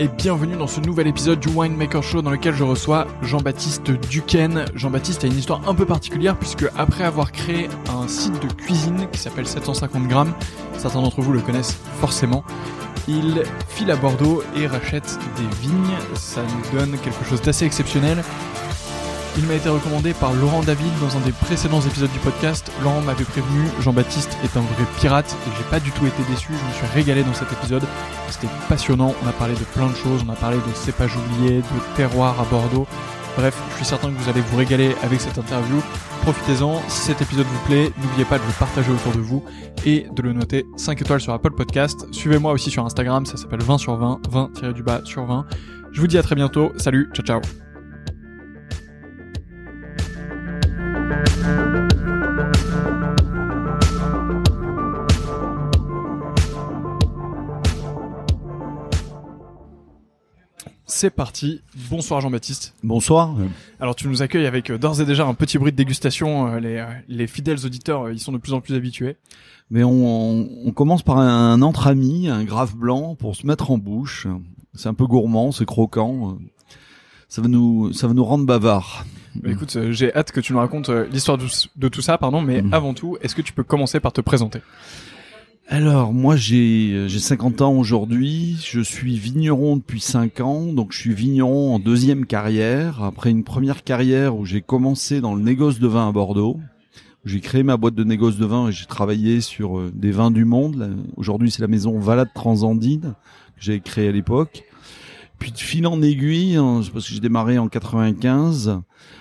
et bienvenue dans ce nouvel épisode du Winemaker Show dans lequel je reçois Jean-Baptiste Duquesne. Jean-Baptiste a une histoire un peu particulière puisque après avoir créé un site de cuisine qui s'appelle 750 grammes, certains d'entre vous le connaissent forcément, il file à Bordeaux et rachète des vignes. Ça nous donne quelque chose d'assez exceptionnel. Il m'a été recommandé par Laurent David dans un des précédents épisodes du podcast. Laurent m'avait prévenu, Jean-Baptiste est un vrai pirate et j'ai pas du tout été déçu, je me suis régalé dans cet épisode. C'était passionnant, on a parlé de plein de choses, on a parlé de cépages oubliés, de terroirs à Bordeaux. Bref, je suis certain que vous allez vous régaler avec cette interview. Profitez-en, si cet épisode vous plaît, n'oubliez pas de le partager autour de vous et de le noter 5 étoiles sur Apple Podcast. Suivez-moi aussi sur Instagram, ça s'appelle 20 sur 20, 20 du bas sur 20. Je vous dis à très bientôt, salut, ciao ciao. C'est parti. Bonsoir Jean-Baptiste. Bonsoir. Alors tu nous accueilles avec euh, d'ores et déjà un petit bruit de dégustation. euh, Les, euh, les fidèles auditeurs, ils sont de plus en plus habitués. Mais on, on commence par un entre-ami, un grave blanc pour se mettre en bouche. C'est un peu gourmand, c'est croquant. Ça va nous, ça va nous rendre bavards. Bah, écoute, euh, j'ai hâte que tu nous racontes euh, l'histoire de, de tout ça, pardon. Mais Mhm. avant tout, est-ce que tu peux commencer par te présenter? Alors, moi, j'ai, j'ai 50 ans aujourd'hui. Je suis vigneron depuis 5 ans. Donc, je suis vigneron en deuxième carrière. Après une première carrière où j'ai commencé dans le négoce de vin à Bordeaux. où J'ai créé ma boîte de négoce de vin et j'ai travaillé sur euh, des vins du monde. Aujourd'hui, c'est la maison Valade Transandine que j'ai créée à l'époque. Puis de fil en aiguille, hein, parce que j'ai démarré en 95,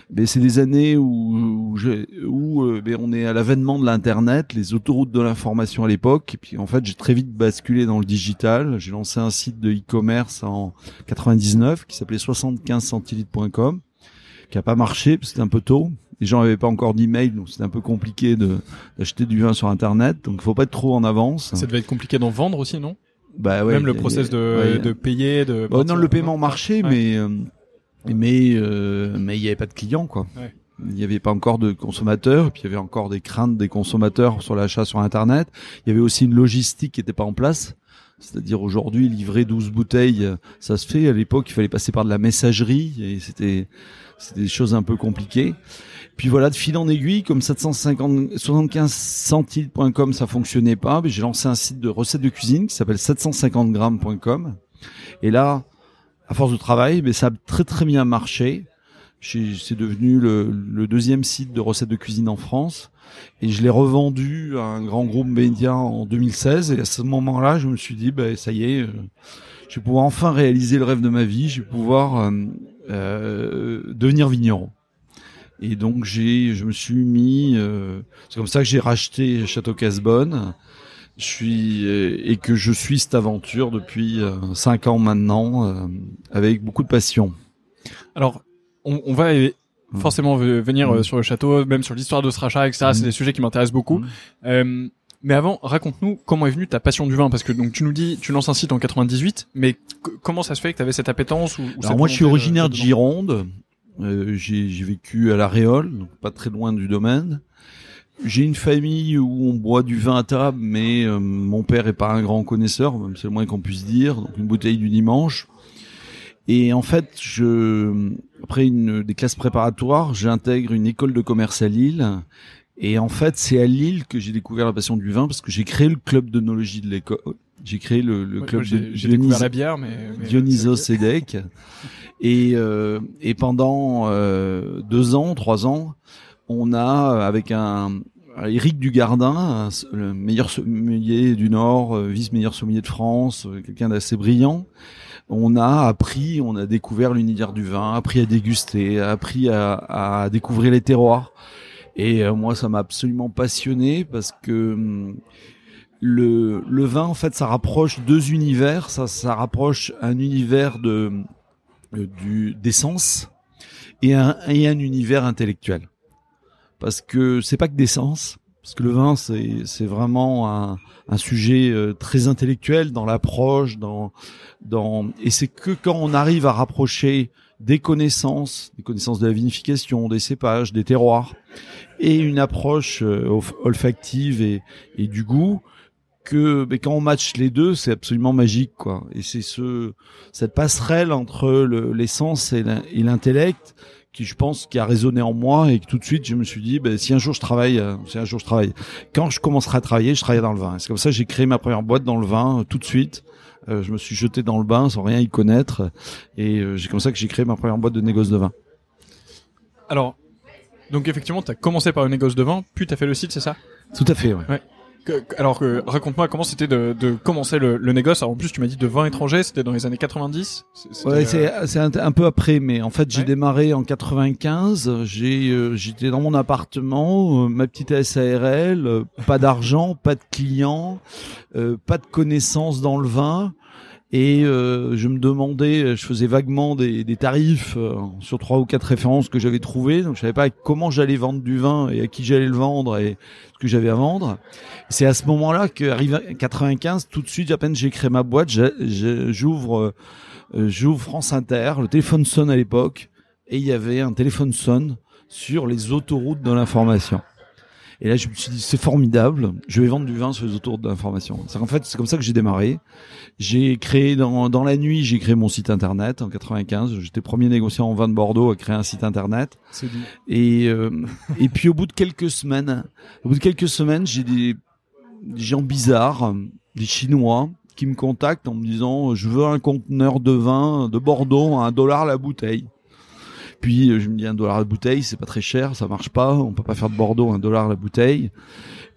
mais c'est des années où, où, où, euh, ben, on est à l'avènement de l'internet, les autoroutes de l'information à l'époque. Et puis en fait, j'ai très vite basculé dans le digital. J'ai lancé un site de e-commerce en 99 qui s'appelait 75centilitres.com, qui a pas marché c'était un peu tôt. Les gens n'avaient pas encore d'email, donc c'était un peu compliqué d'acheter du vin sur internet. Donc faut pas être trop en avance. Ça devait être compliqué d'en vendre aussi, non? Bah ouais, Même le a- process de, ouais. de payer, de. Bon, non, le paiement marchait, mais euh, mais euh, mais il y avait pas de clients quoi. Ouais. Il n'y avait pas encore de consommateurs, puis il y avait encore des craintes des consommateurs sur l'achat sur Internet. Il y avait aussi une logistique qui n'était pas en place. C'est-à-dire aujourd'hui, livrer 12 bouteilles, ça se fait. À l'époque, il fallait passer par de la messagerie et c'était c'était des choses un peu compliquées. Puis voilà, de fil en aiguille, comme 750, 75 centilitres.com, ça fonctionnait pas. J'ai lancé un site de recettes de cuisine qui s'appelle 750grammes.com. Et là, à force de travail, mais ça a très très bien marché. C'est devenu le, le deuxième site de recettes de cuisine en France. Et je l'ai revendu à un grand groupe média en 2016. Et à ce moment-là, je me suis dit, ben ça y est, euh, je vais pouvoir enfin réaliser le rêve de ma vie. Je vais pouvoir euh, euh, devenir vigneron. Et donc j'ai, je me suis mis, euh, c'est comme ça que j'ai racheté Château Casbonne. Je suis euh, et que je suis cette aventure depuis cinq ans maintenant avec beaucoup de passion. Alors, on, on va euh, Mm. forcément ve- venir euh, Mm. sur le château, même sur l'histoire de ce rachat, etc. C'est Mm. des sujets qui m'intéressent beaucoup. Euh, mais avant, raconte-nous comment est venue ta passion du vin, parce que donc tu nous dis, tu lances un site en 98, mais comment ça se fait que tu avais cette appétence ou, ou cette Alors moi je suis originaire de Gironde. Euh, j'ai j'ai vécu à la Réole, donc pas très loin du domaine. J'ai une famille où on boit du vin à table, mais euh, mon père est pas un grand connaisseur, même c'est le moins qu'on puisse dire. Donc une bouteille du dimanche. Et en fait, je après une des classes préparatoires, j'intègre une école de commerce à Lille. Et en fait, c'est à Lille que j'ai découvert la passion du vin parce que j'ai créé le club d'onologie de l'école. J'ai créé le, le Ouais, club moi, de J'ai découvert la bière, mais, mais Dionysos. Sedek. Et, euh, et pendant euh, deux ans, trois ans, on a, avec un Éric Dugardin, le meilleur sommelier du Nord, euh, vice-meilleur sommelier de France, euh, quelqu'un d'assez brillant, on a appris, on a découvert l'univers du vin, appris à déguster, appris à, à découvrir les terroirs. Et euh, moi, ça m'a absolument passionné parce que hum, le, le vin, en fait, ça rapproche deux univers. Ça, ça rapproche un univers de euh, du d'essence et un et un univers intellectuel. Parce que c'est pas que d'essence. Parce que le vin, c'est c'est vraiment un, un sujet euh, très intellectuel dans l'approche, dans dans et c'est que quand on arrive à rapprocher des connaissances, des connaissances de la vinification, des cépages, des terroirs, et une approche euh, olf- olfactive et, et du goût, que mais quand on match les deux, c'est absolument magique, quoi. Et c'est ce cette passerelle entre l'essence et l'intellect qui je pense qui a résonné en moi et que tout de suite je me suis dit ben, si un jour je travaille euh, si un jour je travaille quand je commencerai à travailler je travaille dans le vin. C'est comme ça que j'ai créé ma première boîte dans le vin euh, tout de suite. Euh, je me suis jeté dans le bain sans rien y connaître. Et c'est comme ça que j'ai créé ma première boîte de négoce de vin. Alors donc effectivement tu as commencé par le négoce de vin puis tu as fait le site c'est ça? Tout à fait ouais. ouais alors euh, raconte-moi comment c'était de, de, commencer le, le négoce. Alors, en plus, tu m'as dit de vin étranger, c'était dans les années 90. Ouais, c'est euh, un, peu après, mais en fait, j'ai démarré en 95. J'ai euh, j'étais dans mon appartement, ma petite SARL, pas d'argent, pas de clients, pas de connaissances dans le vin et euh, je me demandais, je faisais vaguement des, des tarifs euh, sur trois ou quatre références que j'avais trouvées, donc je savais pas comment j'allais vendre du vin et à qui j'allais le vendre et ce que j'avais à vendre. C'est à ce moment-là qu'arrive 95, tout de suite, à peine j'ai créé ma boîte, j'ouvre euh, j'ouvre France Inter, le téléphone sonne à l'époque et il y avait un téléphone sonne sur les autoroutes de l'information. Et là, je me suis dit, c'est formidable, je vais vendre du vin sur les autoroutes d'information. C'est en fait, c'est comme ça que j'ai démarré. J'ai créé dans, dans la nuit, j'ai créé mon site internet en 95. J'étais premier négociant en vin de Bordeaux à créer un site internet. Et euh, et puis au bout de quelques semaines, au bout de quelques semaines, j'ai des, des gens bizarres, des Chinois qui me contactent en me disant, je veux un conteneur de vin de Bordeaux à un dollar la bouteille. Puis euh, je me dis un dollar la bouteille, c'est pas très cher, ça marche pas, on peut pas faire de Bordeaux un dollar la bouteille.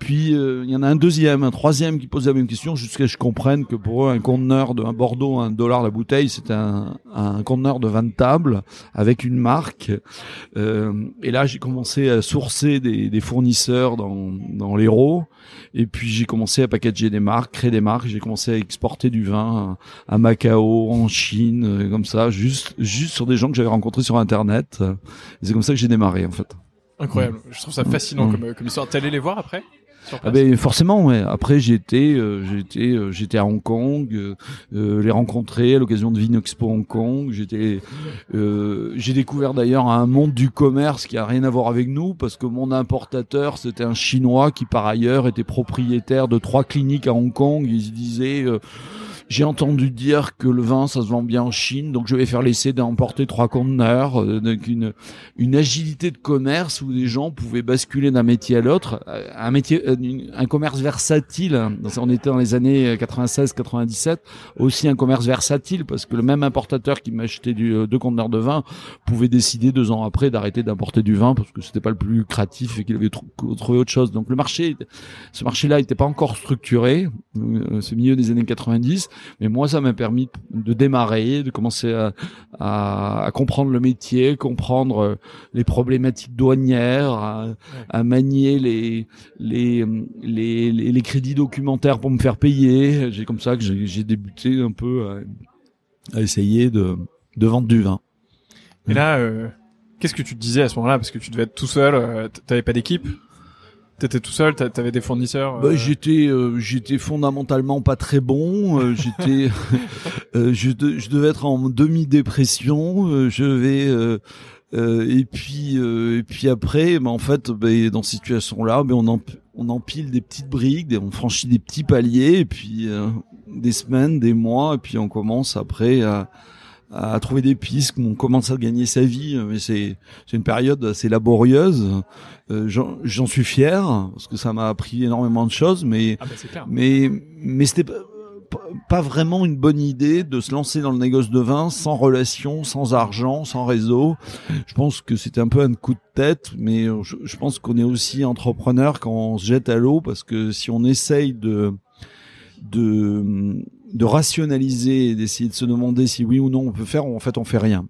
Puis euh, il y en a un deuxième, un troisième qui pose la même question jusqu'à ce que je comprenne que pour eux un conteneur de un Bordeaux un dollar la bouteille, c'est un, un conteneur de 20 tables avec une marque. Euh, et là j'ai commencé à sourcer des, des fournisseurs dans, dans l'Hérault. Et puis j'ai commencé à packager des marques, créer des marques. J'ai commencé à exporter du vin à, Macao, en Chine, euh, comme ça, juste juste sur des gens que j'avais rencontrés sur Internet. C'est comme ça que j'ai démarré en fait. Incroyable. Je trouve ça fascinant mm. comme, comme histoire. T'es allé les voir après? Ah ben forcément, ouais. Après j'étais, euh, j'étais, euh, j'étais à Hong Kong, euh, les rencontrer à l'occasion de Vinexpo Hong Kong. J'étais, j'ai découvert d'ailleurs un monde du commerce qui a rien à voir avec nous parce que mon importateur c'était un Chinois qui par ailleurs était propriétaire de trois cliniques à Hong Kong. Il se disait j'ai entendu dire que le vin, ça se vend bien en Chine, donc je vais faire l'essai d'emporter trois conteneurs, euh, donc une, une agilité de commerce où les gens pouvaient basculer d'un métier à l'autre, euh, un métier, euh, un commerce versatile. On était dans les années 96-97, aussi un commerce versatile parce que le même importateur qui m'achetait deux conteneurs de vin pouvait décider deux ans après d'arrêter d'importer du vin parce que c'était pas le plus lucratif et qu'il avait trouvé autre chose. Donc le marché, ce marché-là n'était pas encore structuré, c'est milieu des années 90 mais moi, ça m'a permis de démarrer, de commencer à, à, à, comprendre le métier, comprendre euh, les problématiques douanières, à, à manier les, les, les, les, crédits documentaires pour me faire payer. J'ai comme ça que j'ai débuté un peu à, à, essayer de, de vendre du vin. Et là, euh, qu'est-ce que tu te disais à ce moment-là? Parce que tu devais être tout seul, euh, t'avais pas d'équipe? T'étais tout seul, t'avais des fournisseurs. Bah, euh j'étais, euh, j'étais fondamentalement pas très bon. Euh, j'étais, je, je, devais être en demi-dépression. je vais. et puis et puis après, bah, en fait, bah, dans cette situation-là, bah, on, on empile des petites briques, on franchit des petits paliers, et puis des semaines, des mois, et puis on commence après à à trouver des pistes, on commence à gagner sa vie, mais c'est c'est une période assez laborieuse. Euh, J'en suis fier parce que ça m'a appris énormément de choses, mais ah bah mais mais c'était pas vraiment une bonne idée de se lancer dans le négoce de vin sans relation, sans argent, sans réseau. Je pense que c'était un peu un coup de tête, mais je, je pense qu'on est aussi entrepreneur quand on se jette à l'eau parce que si on essaye de de de rationaliser et d'essayer de se demander si oui ou non on peut faire, en fait on fait rien.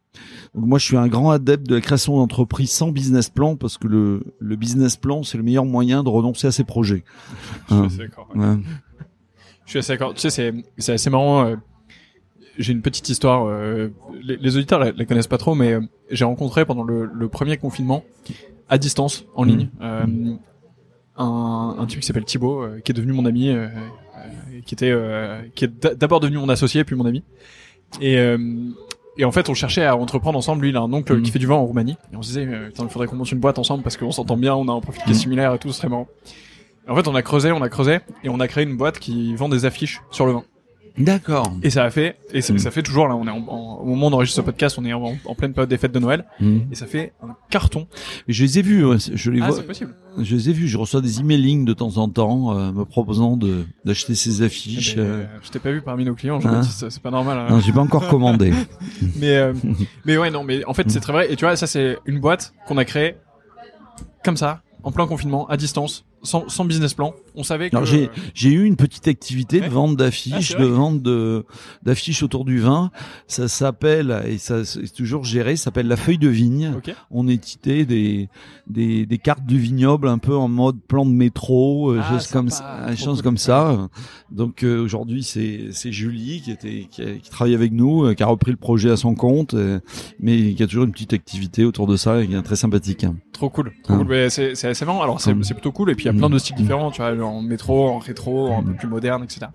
Donc moi je suis un grand adepte de la création d'entreprise sans business plan parce que le, le business plan c'est le meilleur moyen de renoncer à ses projets. Je suis assez d'accord. Je suis assez d'accord. Tu sais c'est c'est assez marrant. Euh, j'ai une petite histoire. Euh, les, auditeurs la, la, connaissent pas trop, mais euh, j'ai rencontré pendant le, le, premier confinement à distance en ligne mmh. un, un type qui s'appelle Thibaut qui est devenu mon ami qui était euh, qui est d'abord devenu mon associé puis mon ami. Et euh, et en fait, on cherchait à entreprendre ensemble. Lui, il a un oncle qui mm. fait du vin en Roumanie. Et on se disait, euh, il faudrait qu'on monte une boîte ensemble parce qu'on s'entend bien, on a un profil qui est mm. similaire et tout, ce serait marrant. En fait, on a creusé, on a creusé, et on a créé une boîte qui vend des affiches sur le vin. D'accord. Et ça a fait, et ça, Mm. ça fait toujours là, on est en, en- au moment d'enregistrer ce podcast, on est en, en pleine période des fêtes de Noël, Mhm. et ça fait un carton. Mais Je les ai vus, je les Ah, vois. c'est possible. Je les ai vus. Je reçois des emailings de temps en temps euh, me proposant de d'acheter ces affiches. Eh ben, euh. Je t'ai pas vu parmi nos clients, Hein Jean-Baptiste, c'est pas normal. hein. Non, j'ai pas encore commandé. Mais euh, mais ouais non mais en fait c'est très vrai et tu vois ça c'est une boîte qu'on a créée comme ça en plein confinement à distance sans, sans business plan on savait que Alors j'ai eu une petite activité de vente Ah, d'affiches, de vente de d'affiches autour du vin. Ça s'appelle et ça c'est toujours géré. Ça s'appelle la feuille de vigne. ok On étitait des des des cartes du vignoble un peu en mode plan de métro, euh, Ah, choses comme ça, cool. comme ça. Donc euh, aujourd'hui c'est c'est Julie qui était qui, a- qui travaille avec nous, euh, qui a repris le projet à son compte, euh, mais qui a toujours une petite activité autour de ça et qui est très sympathique. hein. trop cool trop Ah. cool c'est c'est assez marrant alors c'est c'est plutôt cool et puis y a Mm. plein de styles différents tu vois en métro en rétro un peu Mm. plus moderne etc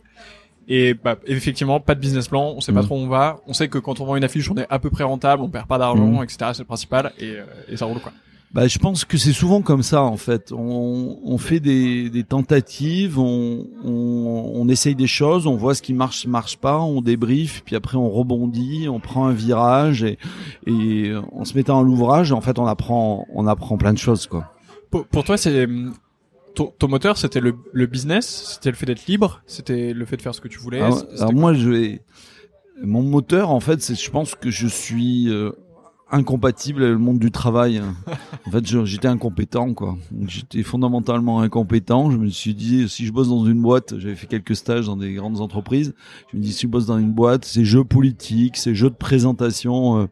et bah, effectivement pas de business plan on sait pas Mm. trop où on va on sait que quand on vend une affiche on est à peu près rentable on perd pas d'argent Mm. etc c'est le principal et, euh, et ça roule quoi Bah, je pense que c'est souvent comme ça en fait. On, on fait des, des tentatives, on, on, on essaye des choses, on voit ce qui marche, marche pas, on débrief, puis après on rebondit, on prend un virage et, et en se mettant à l'ouvrage, en fait, on apprend, on apprend plein de choses quoi. pour, pour toi c'est ton, ton moteur c'était le, le business c'était le fait d'être libre c'était le fait de faire ce que tu voulais Alors, moi, je vais, mon moteur en fait, c'est, je pense que je suis euh, incompatible avec le monde du travail. En fait, j'étais incompétent, quoi. J'étais fondamentalement incompétent. Je me suis dit, si je bosse dans une boîte, j'avais fait quelques stages dans des grandes entreprises. Je me dis, si je bosse dans une boîte, c'est jeux politiques, c'est jeux de présentation.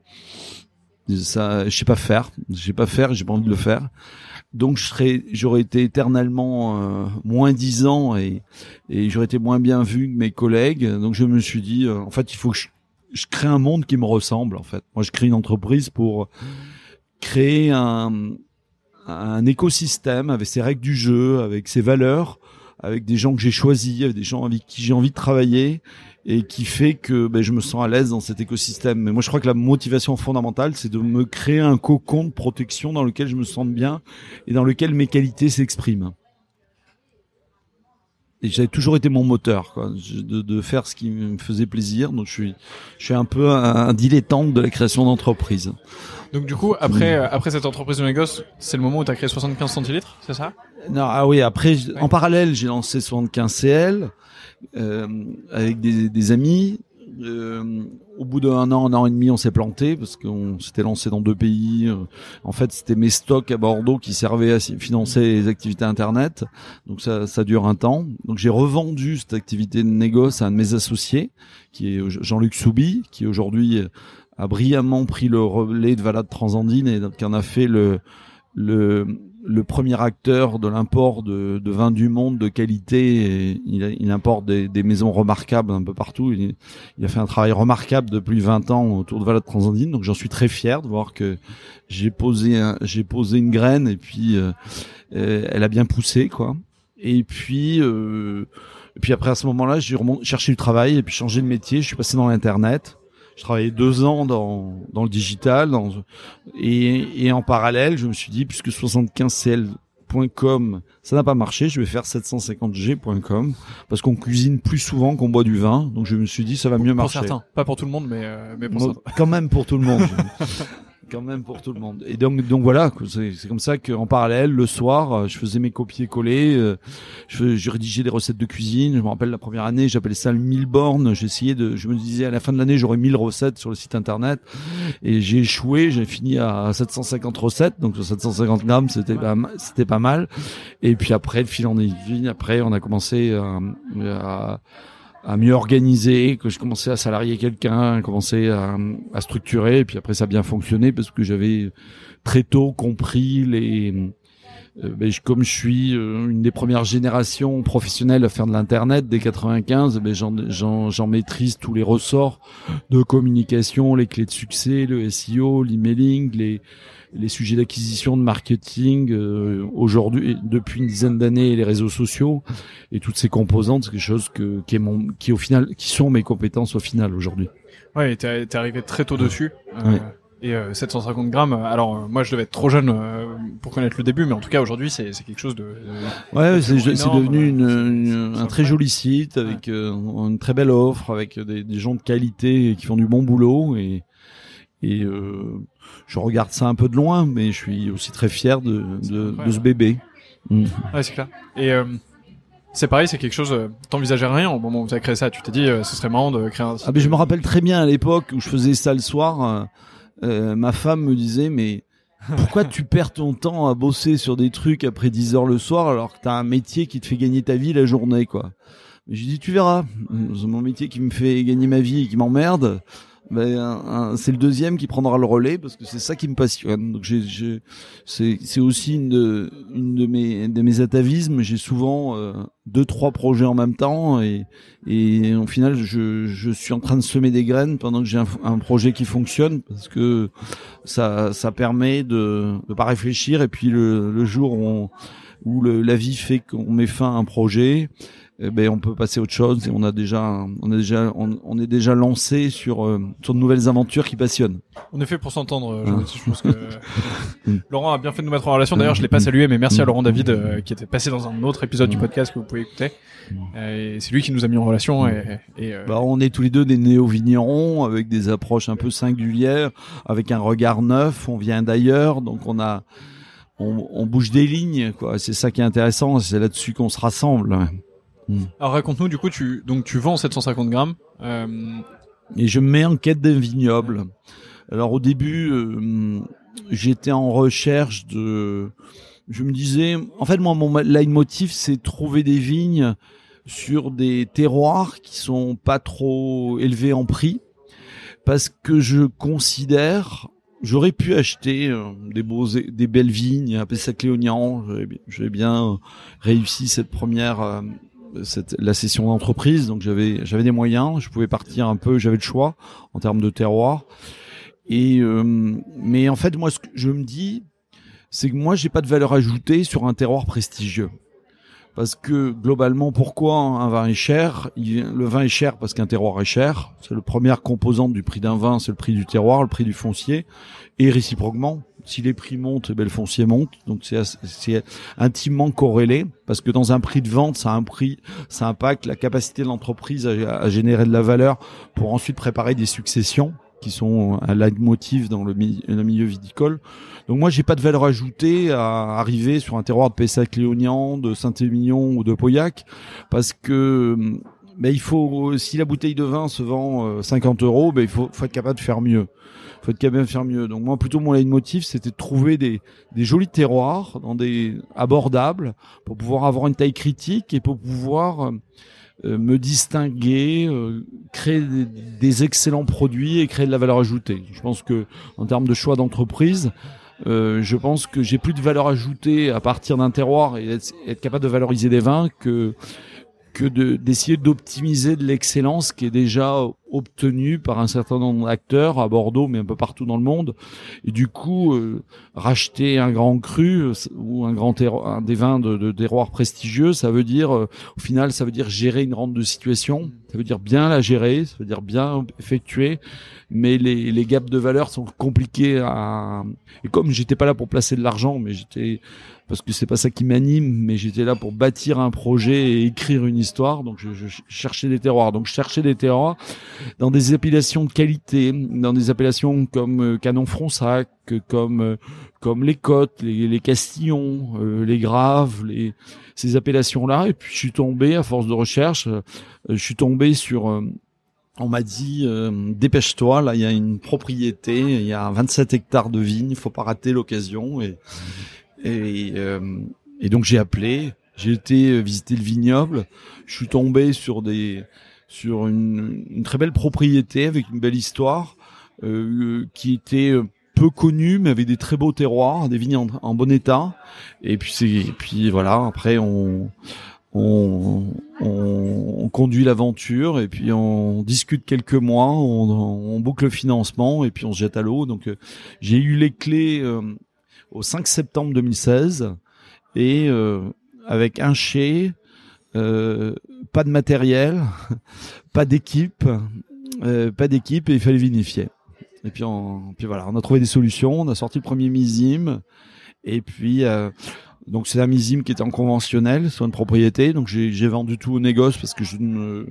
euh, ça, je sais pas faire. Je sais pas faire. J'ai pas envie de le faire. Donc, je serais, j'aurais été éternellement euh, moins dix ans et et j'aurais été moins bien vu que mes collègues. Donc, je me suis dit, euh, en fait, il faut que je, je crée un monde qui me ressemble. En fait, moi, je crée une entreprise pour créer un, un écosystème avec ses règles du jeu, avec ses valeurs, avec des gens que j'ai choisis, avec des gens avec qui j'ai envie de travailler et qui fait que ben, je me sens à l'aise dans cet écosystème. Mais moi, je crois que la motivation fondamentale, c'est de me créer un cocon de protection dans lequel je me sente bien et dans lequel mes qualités s'expriment. Et j'avais toujours été mon moteur, quoi, de, de faire ce qui me faisait plaisir. Donc, je suis, je suis un peu un, un dilettante de la création d'entreprise. Donc du coup, après euh, après cette entreprise de négoce, c'est le moment où tu as créé 75 centilitres, c'est ça? Non, ah oui, après, Ouais. en parallèle, j'ai lancé 75 CL euh, avec des, des amis. Euh, au bout d'un an, un an et demi, on s'est planté parce qu'on s'était lancé dans deux pays. Euh, En fait, c'était mes stocks à Bordeaux qui servaient à financer les activités Internet. Donc ça, ça dure un temps. Donc j'ai revendu cette activité de négoce à un de mes associés, qui est Jean-Luc Soubi, qui aujourd'hui euh, a brillamment pris le relais de Valade Transandine et qui en a fait le le, le premier acteur de l'import de, de vins du monde de qualité. Et il, il importe des, des maisons remarquables un peu partout. Il, a fait un travail remarquable depuis 20 ans autour de Valade Transandine. Donc j'en suis très fier de voir que j'ai posé un- posé une graine et puis euh, euh, elle a bien poussé quoi. Et puis euh, et puis après à ce moment-là, j'ai cherché du travail et puis changé de métier. Je suis passé dans l'internet. Je travaillais deux ans dans, dans le digital dans, et, et en parallèle, je me suis dit, puisque 75cl.com, ça n'a pas marché, je vais faire 750g.com parce qu'on cuisine plus souvent qu'on boit du vin. Donc je me suis dit, ça va mieux Pour marcher. certains, pas pour tout le monde, mais euh, mais pour Moi, certains. quand même pour tout le monde. quand même pour tout le monde. Et donc, donc voilà, c'est comme ça qu'en parallèle, le soir, euh, je faisais mes copier-coller, euh, je, je rédigeais des recettes de cuisine. Je me rappelle la première année, j'appelais ça le 1000 bornes. J'essayais de, je me disais à la fin de l'année, j'aurais 1000 recettes sur le site internet. Et j'ai échoué, j'ai fini à 750 recettes, donc sur 750 grammes, c'était pas, c'était pas mal. Et puis après, de fil en aiguille, après, on a commencé à, à à mieux organiser, que je commençais à salarier quelqu'un, commencer à, à structurer, et puis après ça a bien fonctionné parce que j'avais très tôt compris les, euh, ben, je- comme je suis euh, une des premières générations professionnelles à faire de l'internet dès 95, ben, j'en maîtrise tous les ressorts de communication, les clés de succès, le SEO, l'emailing, les les sujets d'acquisition, de marketing, euh, aujourd'hui, depuis une dizaine d'années, les réseaux sociaux et toutes ces composantes, c'est quelque chose que, qui est mon, qui au final, qui sont mes compétences au final aujourd'hui. Ouais, t'es t'es arrivé très tôt dessus. euh, Ouais. Et euh, 750 grammes. Alors euh, moi, je devais être trop jeune euh, pour connaître le début, mais en tout cas aujourd'hui c'est quelque chose de. ouais, c'est devenu une, un très joli site avec euh, une très belle offre, avec des, des, gens de qualité qui font du bon boulot et et euh, je regarde ça un peu de loin, mais je suis aussi très fier de de, de ce bébé. Mm. Ouais, c'est clair. Et euh, c'est pareil, c'est quelque chose. Euh, T'envisageais rien au moment où tu as créé ça. Tu t'es dit, euh, ce serait marrant de créer un. Ah, mais je me rappelle très bien à l'époque où je faisais ça le soir. Euh, ma femme me disait, mais pourquoi tu perds ton temps à bosser sur des trucs après 10 heures le soir alors que t'as un métier qui te fait gagner ta vie la journée, quoi? J'ai dit, tu verras. C'est mon métier qui me fait gagner ma vie et qui m'emmerde c'est le deuxième qui prendra le relais parce que c'est ça qui me passionne. Donc c'est, aussi une de, une de mes, de mes atavismes. J'ai souvent euh, deux, trois projets en même temps et, et au final, je, je suis en train de semer des graines pendant que j'ai un, projet qui fonctionne parce que ça, ça permet de, de pas réfléchir et puis le, le jour où, où le, la vie fait qu'on met fin à un projet, eh ben on peut passer à autre chose et on a déjà on a déjà on, est déjà lancé sur euh, sur de nouvelles aventures qui passionnent. On est fait pour s'entendre. Euh, je, pense que mm. Laurent a bien fait de nous mettre en relation. D'ailleurs, je l'ai pas mm. salué, mais merci à mm. Laurent David euh, qui était passé dans un autre épisode du podcast que vous pouvez écouter. et c'est lui qui nous a mis en relation. Et, et bah, on est tous les deux des néo-vignerons avec des approches un peu singulières, avec un regard neuf. On vient d'ailleurs, donc on a on, on bouge des lignes, quoi. C'est ça qui est intéressant. C'est là-dessus qu'on se rassemble. Hmm. Alors raconte-nous, du coup, tu donc tu vends 750 grammes. Euh... Et je me mets en quête d'un vignoble. Alors au début, euh, j'étais en recherche de. Je me disais, en fait, moi, mon leitmotiv, c'est trouver des vignes sur des terroirs qui sont pas trop élevés en prix, parce que je considère J'aurais pu acheter euh, des beaux, des belles vignes à Pessac-Léognan. J'avais bien réussi cette première euh, la session d'entreprise, donc j'avais j'avais des moyens, je pouvais partir un peu, j'avais le choix en termes de terroir. Et euh, mais en fait, moi, ce que je me dis, c'est que moi, j'ai pas de valeur ajoutée sur un terroir prestigieux. Parce que globalement, pourquoi un vin est cher? Le vin est cher parce qu'un terroir est cher. C'est le première composante du prix d'un vin, c'est le prix du terroir, le prix du foncier, et réciproquement si les prix montent, eh ben, le foncier monte. Donc c'est intimement corrélé parce que dans un prix de vente, ça a un prix, ça impacte la capacité de l'entreprise à, générer de la valeur pour ensuite préparer des successions qui sont un leitmotiv dans le, le milieu viticole. Donc moi, j'ai pas de valeur ajoutée à arriver sur un terroir de Pessac-Léognan, de Saint-Émilion ou de Pauillac, parce que ben, il faut, si la bouteille de vin se vend 50 euh, euros, ben, il faut, faut être capable de faire mieux faut capable de faire mieux. Donc moi, plutôt mon leitmotiv, c'était de trouver des, des jolis terroirs, dans des abordables, pour pouvoir avoir une taille critique et pour pouvoir euh, euh, me distinguer, euh, créer des, des, excellents produits et créer de la valeur ajoutée. Je pense que en termes de choix d'entreprise, je pense que j'ai plus de valeur ajoutée à partir d'un terroir et être, capable de valoriser des vins que que d'essayer d'optimiser de l'excellence qui est déjà obtenue par un certain nombre d'acteurs à Bordeaux, mais un peu partout dans le monde. Et du coup, euh, racheter un grand cru euh, ou un grand un des vins de, de terroir prestigieux, ça veut dire, euh, au final, ça veut dire gérer une rente de situation. Ça veut dire bien la gérer, ça veut dire bien effectuer. Mais les, les gaps de valeur sont compliqués à. Et comme j'étais pas là pour placer de l'argent, mais j'étais parce que c'est pas ça qui m'anime, mais j'étais là pour bâtir un projet et écrire une histoire. Donc je, je, cherchais des terroirs. Donc je cherchais des terroirs dans des appellations de qualité, dans des appellations comme euh, Canon Fronsac, comme euh, comme les Côtes, les, les Castillons, euh, les Graves, les ces appellations-là. Et puis je suis tombé à force de recherche, je suis tombé sur on m'a dit dépêche-toi, là il y a une propriété, il y a 27 hectares de vignes, il faut pas rater l'occasion et et, euh, et donc j'ai appelé, j'ai été euh, visiter le vignoble, je suis tombé sur des sur une, une très belle propriété avec une belle histoire euh, qui était euh, peu connue mais avait des très beaux terroirs, des vignes en, bon état. Et puis c'est puis voilà, après on on, on, on conduit l'aventure et puis on discute quelques mois, on, on, boucle le financement et puis on se jette à l'eau. Donc j'ai eu les clés au 5 septembre 2016 et euh, avec un chai, euh, pas de matériel, pas d'équipe, euh, pas d'équipe et il fallait vinifier. Et puis, on, puis voilà, on a trouvé des solutions, on a sorti le premier misime Et puis, euh, donc c'est un misime qui était en conventionnel sur une propriété. Donc j'ai vendu tout au négoce parce que je ne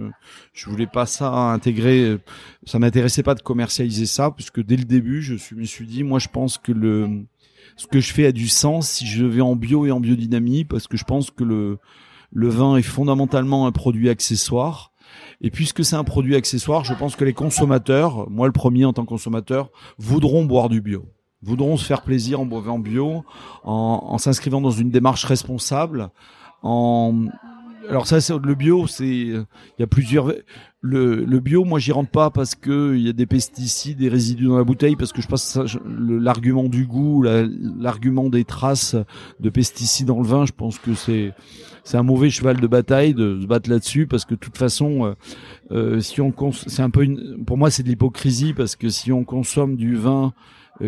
je voulais pas ça intégrer. Ça m'intéressait pas de commercialiser ça puisque dès le début je me suis dit moi je pense que le ce que je fais a du sens si je vais en bio et en biodynamie parce que je pense que le le vin est fondamentalement un produit accessoire. Et puisque c'est un produit accessoire, je pense que les consommateurs, moi le premier en tant que consommateur, voudront boire du bio voudront se faire plaisir en buvant bio, en, en s'inscrivant dans une démarche responsable, en alors ça c'est le bio c'est il y a plusieurs le, le bio moi j'y rentre pas parce que il y a des pesticides des résidus dans la bouteille parce que je passe l'argument du goût l'argument des traces de pesticides dans le vin je pense que c'est c'est un mauvais cheval de bataille de se battre là-dessus parce que de toute façon euh, euh si on c'est un peu une pour moi c'est de l'hypocrisie parce que si on consomme du vin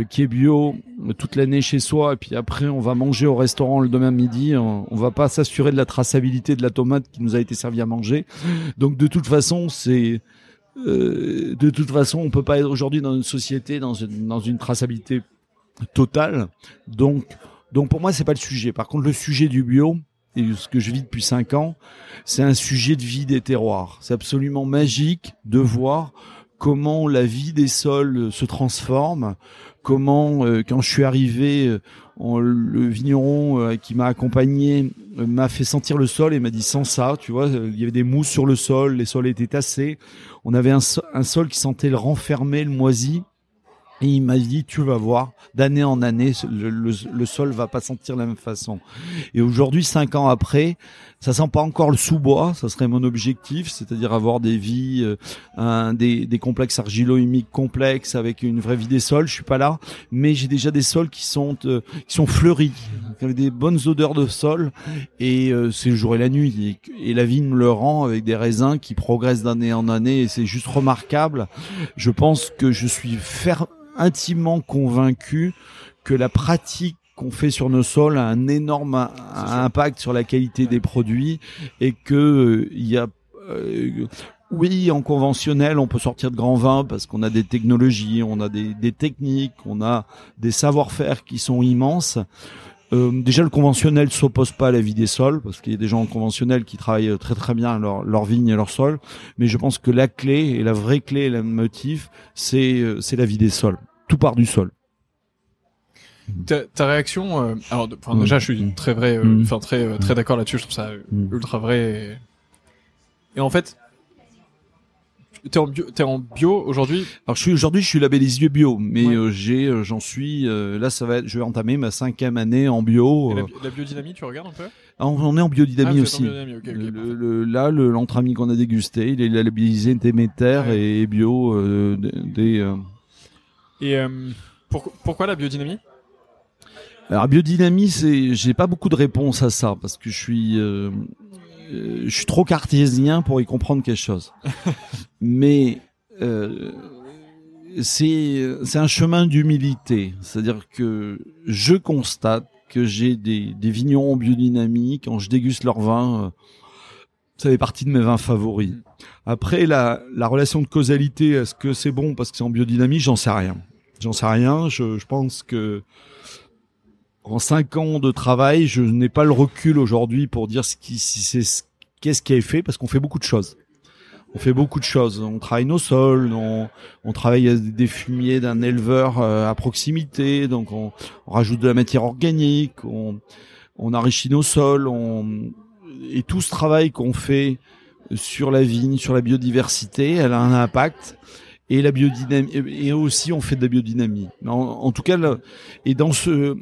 qui est bio euh, toute l'année chez soi et puis après on va manger au restaurant le demain midi on, va pas s'assurer de la traçabilité de la tomate qui nous a été servie à manger. Donc de toute façon c'est euh, de toute façon on peut pas être aujourd'hui dans une société dans une dans une traçabilité totale. Donc donc pour moi c'est pas le sujet. Par contre le sujet du bio et ce que je vis depuis cinq ans, c'est un sujet de vie des terroirs. C'est absolument magique de voir comment la vie des sols se transforme, comment euh, quand je suis arrivé, euh, le vigneron euh, qui m'a accompagné m'a fait sentir le sol et m'a dit sans ça, tu vois, il y avait des mousses sur le sol, les sols étaient tassés, on avait un, un sol qui sentait le renfermé, le moisi. Et il m'a dit, tu vas voir, d'année en année, le, le, le, sol va pas sentir la même façon. Et aujourd'hui, cinq ans après, ça sent pas encore le sous-bois, ça serait mon objectif, c'est-à-dire avoir des vies, euh, des, des, complexes argilo-humiques complexes avec une vraie vie des sols. Je suis pas là, mais j'ai déjà des sols qui sont euh, qui sont fleuris, avec des bonnes odeurs de sol, et euh, c'est le jour et la nuit. Et, et la vie me le rend avec des raisins qui progressent d'année en année, et c'est juste remarquable. Je pense que je suis ferme intimement convaincu que la pratique qu'on fait sur nos sols a un énorme impact sur la qualité des produits et que euh, il y a euh, oui, en conventionnel, on peut sortir de grands vins parce qu'on a des technologies, on a des, des techniques, on a des savoir-faire qui sont immenses. Euh, déjà, le conventionnel s'oppose pas à la vie des sols parce qu'il y a des gens en conventionnel qui travaillent très très bien leur, leur vigne et leur sol. Mais je pense que la clé et la vraie clé et le motif, c'est euh, c'est la vie des sols. Tout part du sol. Ta, ta réaction, euh, alors enfin, déjà, je suis mm. très vrai, mm. enfin très très d'accord là-dessus. Je trouve ça mm. ultra vrai. Et... et en fait, T'es en bio, en bio aujourd'hui? Alors je suis aujourd'hui, je suis labellisé bio, mais euh, j'ai, euh, j'en suis. Euh, là, ça va être, je vais entamer ma cinquième année en bio. la, biodynamie, tu regardes un peu? Ah, on, est en biodynamie ah, aussi. le, là, le l'entrami qu'on a dégusté, il est labellisé Déméter et bio des. Et pourquoi la biodynamie? Alors biodynamie, c'est, j'ai pas beaucoup de réponses à ça parce que je suis, euh, je suis trop cartésien pour y comprendre quelque chose. Mais euh, c'est c'est un chemin d'humilité, c'est-à-dire que je constate que j'ai des, des vignerons biodynamiques quand je déguste leur vin. Euh, ça fait partie de mes vins favoris. Après, la, la relation de causalité, est-ce que c'est bon parce que c'est en biodynamie? J'en sais rien. J'en sais rien. Je, je pense que en cinq ans de travail, je n'ai pas le recul aujourd'hui pour dire ce qui, si c'est qu'est-ce qui est fait parce qu'on fait beaucoup de choses. On fait beaucoup de choses. On travaille nos sols, on, on travaille des fumiers d'un éleveur euh, à proximité, donc on, on, rajoute de la matière organique, on, on enrichit nos sols, on, et tout ce travail qu'on fait sur la vigne, sur la biodiversité, elle a un impact et la biodynamie et aussi on fait de la biodynamie. En, en tout cas, et dans ce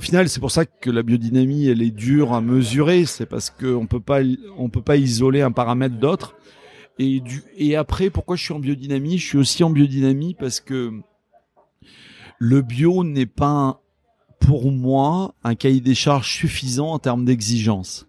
au final, c'est pour ça que la biodynamie, elle est dure à mesurer. C'est parce qu'on peut pas, on peut pas isoler un paramètre d'autre. Et après, pourquoi je suis en biodynamie? Je suis aussi en biodynamie parce que le bio n'est pas, pour moi, un cahier des charges suffisant en termes d'exigence.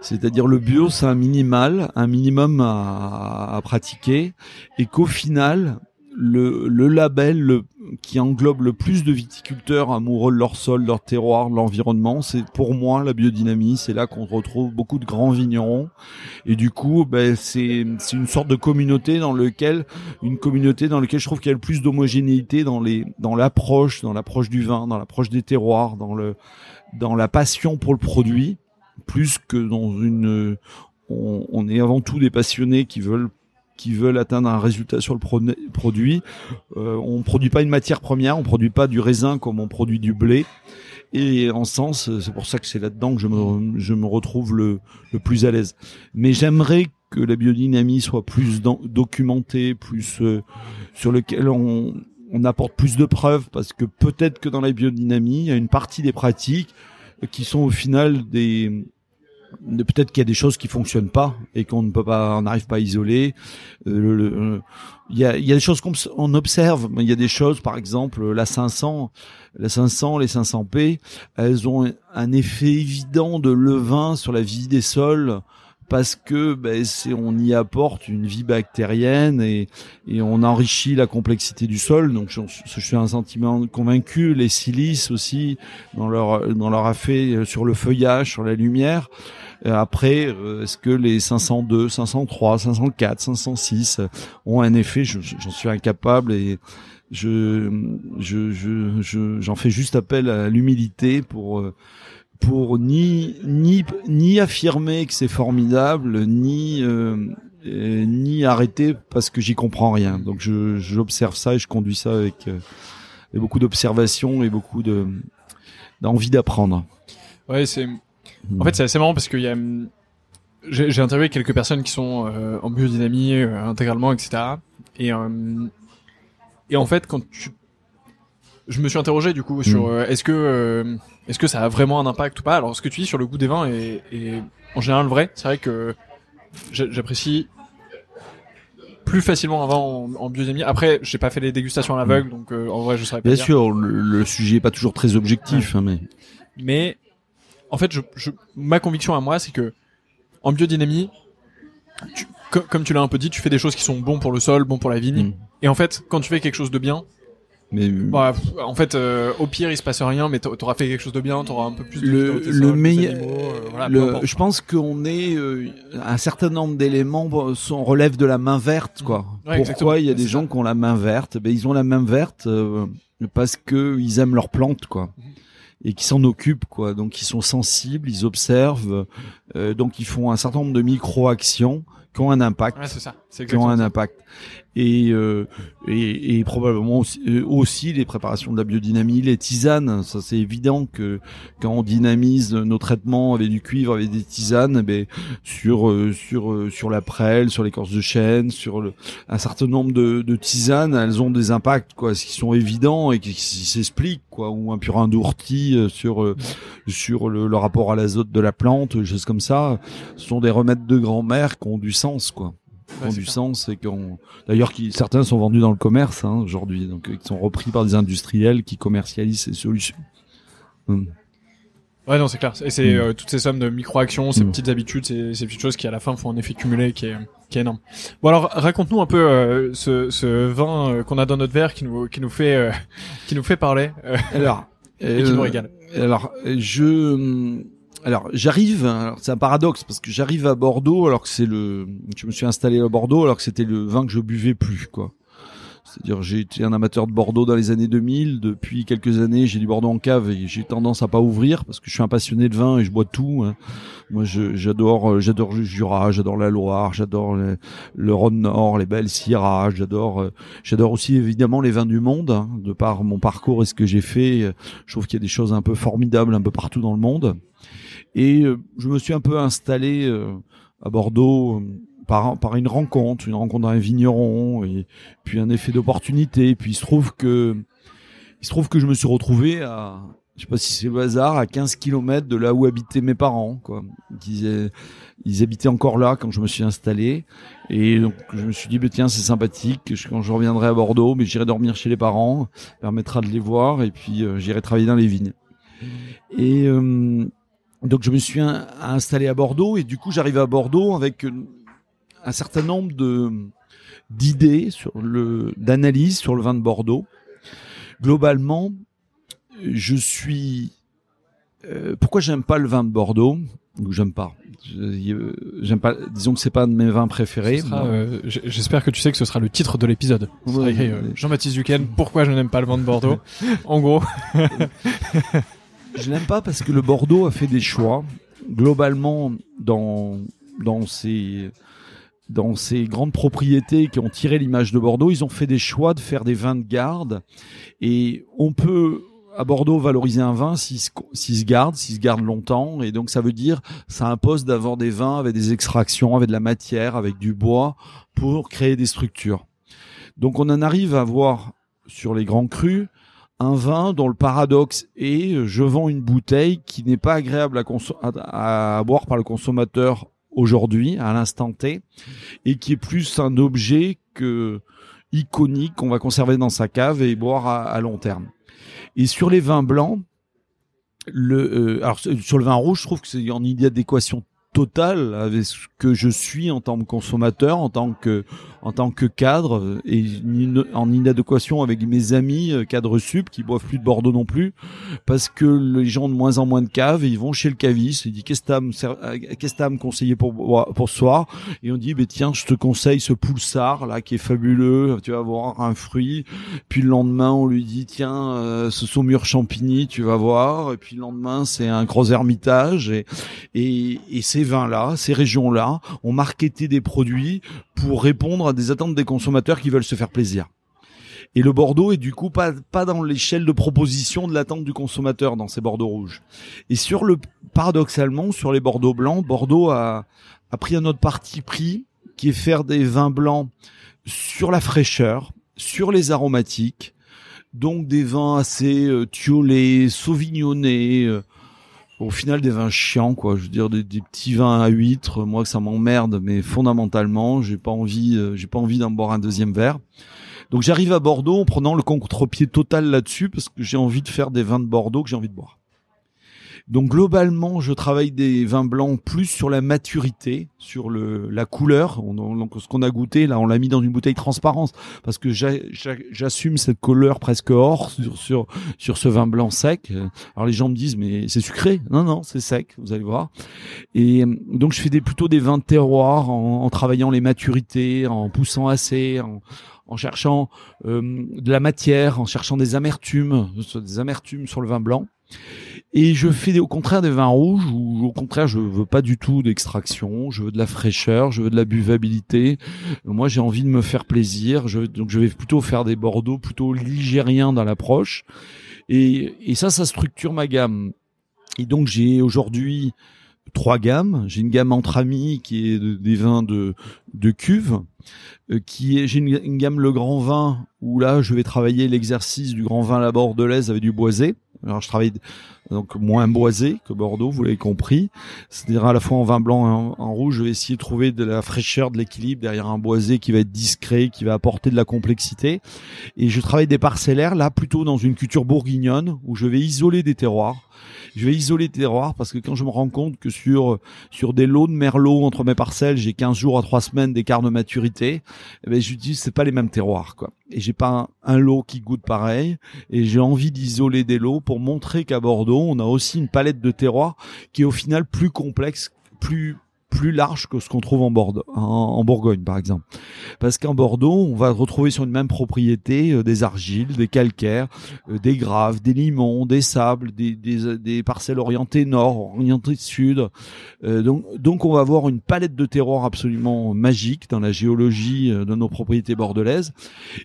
C'est-à-dire le bio, c'est un minimal, un minimum à pratiquer, et qu'au final, le, le label le, qui englobe le plus de viticulteurs amoureux de leur sol, leur terroir, de l'environnement. C'est pour moi la biodynamie. C'est là qu'on retrouve beaucoup de grands vignerons. Et du coup, ben, c'est une sorte de communauté dans lequel une communauté dans laquelle je trouve qu'il y a le plus d'homogénéité dans les dans l'approche, dans l'approche du vin, dans l'approche des terroirs, dans le dans la passion pour le produit, plus que dans une on, on est avant tout des passionnés qui veulent qui veulent atteindre un résultat sur le produit. Euh, on produit pas une matière première, on produit pas du raisin comme on produit du blé. Et en sens, c'est pour ça que c'est là-dedans que je me, je me retrouve le, le plus à l'aise. Mais j'aimerais que la biodynamie soit plus documentée, plus euh, sur lequel on, on apporte plus de preuves, parce que peut-être que dans la biodynamie, il y a une partie des pratiques qui sont au final des peut-être qu'il y a des choses qui fonctionnent pas et qu'on ne peut pas, on n'arrive pas à isoler. Euh, il y, a, y a des choses qu'on observe, il y a des choses, par exemple, la 500, la 500, les 500p, elles ont un effet évident de levain sur la vie des sols parce que ben, on y apporte une vie bactérienne et, et on enrichit la complexité du sol. Donc je, suis un sentiment convaincu. Les silices aussi dans leur dans leur effet sur le feuillage, sur la lumière. Euh, après, euh, est-ce que les 502, 503, 504, 506 ont un effet? J'en suis incapable et je je je j'en fais juste appel à l'humilité pour euh, pour ni ni ni affirmer que c'est formidable ni euh, ni arrêter parce que j'y comprends rien. Donc je j'observe ça et je conduis ça avec, euh, beaucoup d'observation et beaucoup de d'envie d'apprendre. Ouais, c'est en fait c'est assez marrant parce qu'il y a j'ai interviewé quelques personnes qui sont euh, en biodynamie intégralement etc. Et et en fait quand tu je me suis interrogé du coup sur mm. est-ce que est-ce que ça a vraiment un impact ou pas? Alors, ce que tu dis sur le goût des vins est, en général vrai. C'est vrai que j'apprécie plus facilement un vin en, en biodynamie. Après, j'ai pas fait les dégustations à l'aveugle, donc euh, en vrai, je saurais pas. Bien sûr, le, sujet est pas toujours très objectif, hein, mais. Mais en fait, je, je, ma conviction à moi, c'est que en biodynamie, tu, comme tu l'as un peu dit, tu fais des choses qui sont bons pour le sol, bons pour la vigne. Mm. Et en fait, quand tu fais quelque chose de bien, mais bah, en fait, euh, au pire, il se passe rien, mais t'auras fait quelque chose de bien, t'auras un peu plus de le, le meilleur. Euh, je pense qu'on est euh, un certain nombre d'éléments sont relèvent de la main verte, quoi. Pourquoi il y a des gens qui ont la main verte? Ben ils ont la main verte parce que ils aiment leurs plantes, quoi. Mhm. Et qui s'en occupent, quoi. Donc ils sont sensibles, ils observent, donc ils font un certain nombre de micro-actions qui ont un impact. Ouais, c'est ça. Qui ont un impact et, euh, et, et, probablement aussi, euh, aussi, les préparations de la biodynamie, les tisanes. Ça c'est évident que quand on dynamise nos traitements avec du cuivre, avec des tisanes, ben sur euh, sur sur la prêle, sur l'écorce de chêne, sur le, un certain nombre de, de, tisanes, elles ont des impacts quoi, qui sont évidents et qui, s'expliquent quoi, ou un purin d'ourti sur sur le, le, rapport à l'azote de la plante, choses comme ça. Ce sont des remèdes de grand-mère qui ont du sens quoi ont du sens et qu'on d'ailleurs qui certains sont vendus dans le commerce hein, aujourd'hui donc euh, qui sont repris par des industriels qui commercialisent ces solutions. Hmm. Ouais non c'est clair et c'est hmm. euh, toutes ces sommes de micro-actions, ces hmm. petites habitudes, ces, ces, petites choses qui à la fin font un effet cumulé qui est qui est énorme. Bon alors raconte-nous un peu euh, ce, ce vin qu'on a dans notre verre qui nous qui nous fait qui nous fait parler alors et qui nous régale. Alors je alors j'arrive, c'est un paradoxe parce que j'arrive à Bordeaux alors que c'est le, je me suis installé à Bordeaux alors que c'était le vin que je buvais plus quoi. C'est-à-dire j'ai été un amateur de Bordeaux dans les années 2000. Depuis quelques années, j'ai du Bordeaux en cave et j'ai tendance à pas ouvrir parce que je suis un passionné de vin et je bois tout. Hein. Moi, j'adore, euh, j'adore le Jura, j'adore la Loire, j'adore le, Rhône Nord, les belles Syrah, j'adore, euh, j'adore aussi évidemment les vins du monde. Hein. De par mon parcours et ce que j'ai fait, je trouve qu'il y a des choses un peu formidables un peu partout dans le monde. Et euh, je me suis un peu installé euh, à Bordeaux euh, par, une rencontre, une rencontre d'un vigneron, et puis un effet d'opportunité. Puis il se trouve que il se trouve que je me suis retrouvé à, je sais pas si c'est le hasard, à 15 km de là où habitaient mes parents, quoi. Ils, habitaient encore là quand je me suis installé. Et donc, je me suis dit, bah, tiens, c'est sympathique. Quand je reviendrai à Bordeaux, mais j'irai dormir chez les parents, permettra de les voir, et puis j'irai travailler dans les vignes. Et, donc je me suis installé à Bordeaux et du coup j'arrive à Bordeaux avec un certain nombre de d'idées, sur le d'analyse sur le vin de Bordeaux. Globalement, je suis. Euh, pourquoi j'aime pas le vin de Bordeaux ou j'aime pas? J'aime pas. Disons que c'est pas de mes vins préférés. Euh, j'espère que tu sais que ce sera le titre de l'épisode. Euh, Jean-Baptiste Duquesne. Pourquoi je n'aime pas le vin de Bordeaux? En gros. je n'aime pas parce que le Bordeaux a fait des choix globalement dans dans ces dans ces grandes propriétés qui ont tiré l'image de Bordeaux, ils ont fait des choix de faire des vins de garde et on peut à Bordeaux valoriser un vin s'il se, garde, s'il se garde longtemps. Et donc ça veut dire, ça impose d'avoir des vins avec des extractions, avec de la matière, avec du bois, pour créer des structures. Donc on en arrive à voir sur les grands crus un vin dont le paradoxe est je vends une bouteille qui n'est pas agréable à, à boire par le consommateur aujourd'hui, à l'instant T, et qui est plus un objet que iconique qu'on va conserver dans sa cave et boire à long terme. Et sur les vins blancs, le, euh, alors sur le vin rouge, je trouve que c'est en adéquation totale avec ce que je suis en tant que consommateur, en tant que en tant que cadre et en inadéquation avec mes amis euh, cadres sup qui boivent plus de Bordeaux non plus parce que les gens ont de moins en moins de caves et ils vont chez le caviste qu'est-ce que euh, qu'est-ce que me conseiller pour pour soir? Et on dit ben tiens je te conseille ce poulsard là qui est fabuleux tu vas voir un fruit. Puis le lendemain on lui dit tiens euh, ce saumur champigny tu vas voir. Et puis le lendemain c'est un gros ermitage. Et et, et ces vins là ces régions là ont marketé des produits pour répondre des attentes des consommateurs qui veulent se faire plaisir. Et le Bordeaux est du coup pas, pas dans l'échelle de proposition de l'attente du consommateur dans ces Bordeaux rouges. Et sur le, paradoxalement, sur les Bordeaux blancs, Bordeaux a, a pris un autre parti pris qui est faire des vins blancs sur la fraîcheur, sur les aromatiques, donc des vins assez euh, sauvignonnés, euh, au final des vins chiants quoi. Je veux dire des, petits vins à huîtres moi ça m'emmerde mais fondamentalement j'ai pas envie euh, j'ai pas envie d'en boire un deuxième verre. Donc j'arrive à Bordeaux en prenant le contre-pied total là-dessus parce que j'ai envie de faire des vins de Bordeaux que j'ai envie de boire donc globalement, je travaille des vins blancs plus sur la maturité, sur le la couleur. On, donc ce qu'on a goûté là, on l'a mis dans une bouteille transparente parce que j'assume cette couleur presque or sur, sur sur ce vin blanc sec. Alors les gens me disent mais c'est sucré Non non, c'est sec. Vous allez voir. Et donc je fais des plutôt des vins de terroir en, en travaillant les maturités, en poussant assez, en, en cherchant euh, de la matière, en cherchant des amertumes, des amertumes sur le vin blanc. Et je fais au contraire des vins rouges où au contraire je veux pas du tout d'extraction, je veux de la fraîcheur, je veux de la buvabilité. Moi j'ai envie de me faire plaisir, je, donc je vais plutôt faire des Bordeaux plutôt ligériens dans l'approche. Et, et ça, ça structure ma gamme. Et donc j'ai aujourd'hui trois gammes. J'ai une gamme entre amis qui est des vins de, de cuve, euh, qui est j'ai une, gamme le grand vin où là je vais travailler l'exercice du grand vin la bordelaise avec du boisé. Alors je travaille donc moins boisé que Bordeaux, vous l'avez compris. C'est-à-dire à la fois en vin blanc et en, rouge, je vais essayer de trouver de la fraîcheur, de l'équilibre derrière un boisé qui va être discret, qui va apporter de la complexité. Et je travaille des parcellaires là plutôt dans une culture bourguignonne où je vais isoler des terroirs. Je vais isoler des terroirs parce que quand je me rends compte que sur sur des lots de merlot entre mes parcelles, j'ai 15 jours à 3 semaines d'écart de maturité, eh ben je dis c'est pas les mêmes terroirs quoi. Et j'ai pas un, un lot qui goûte pareil et j'ai envie d'isoler des lots pour montrer qu'à Bordeaux, on a aussi une palette de terroirs qui est au final plus complexe, plus plus large que ce qu'on trouve en, Bordeaux, en, Bourgogne par exemple. Parce qu'en Bordeaux, on va retrouver sur une même propriété euh, des argiles, des calcaires, euh, des graves, des limons, des sables, des, des, des parcelles orientées nord, orientées sud. Euh, donc, donc on va avoir une palette de terroirs absolument magique dans la géologie de nos propriétés bordelaises.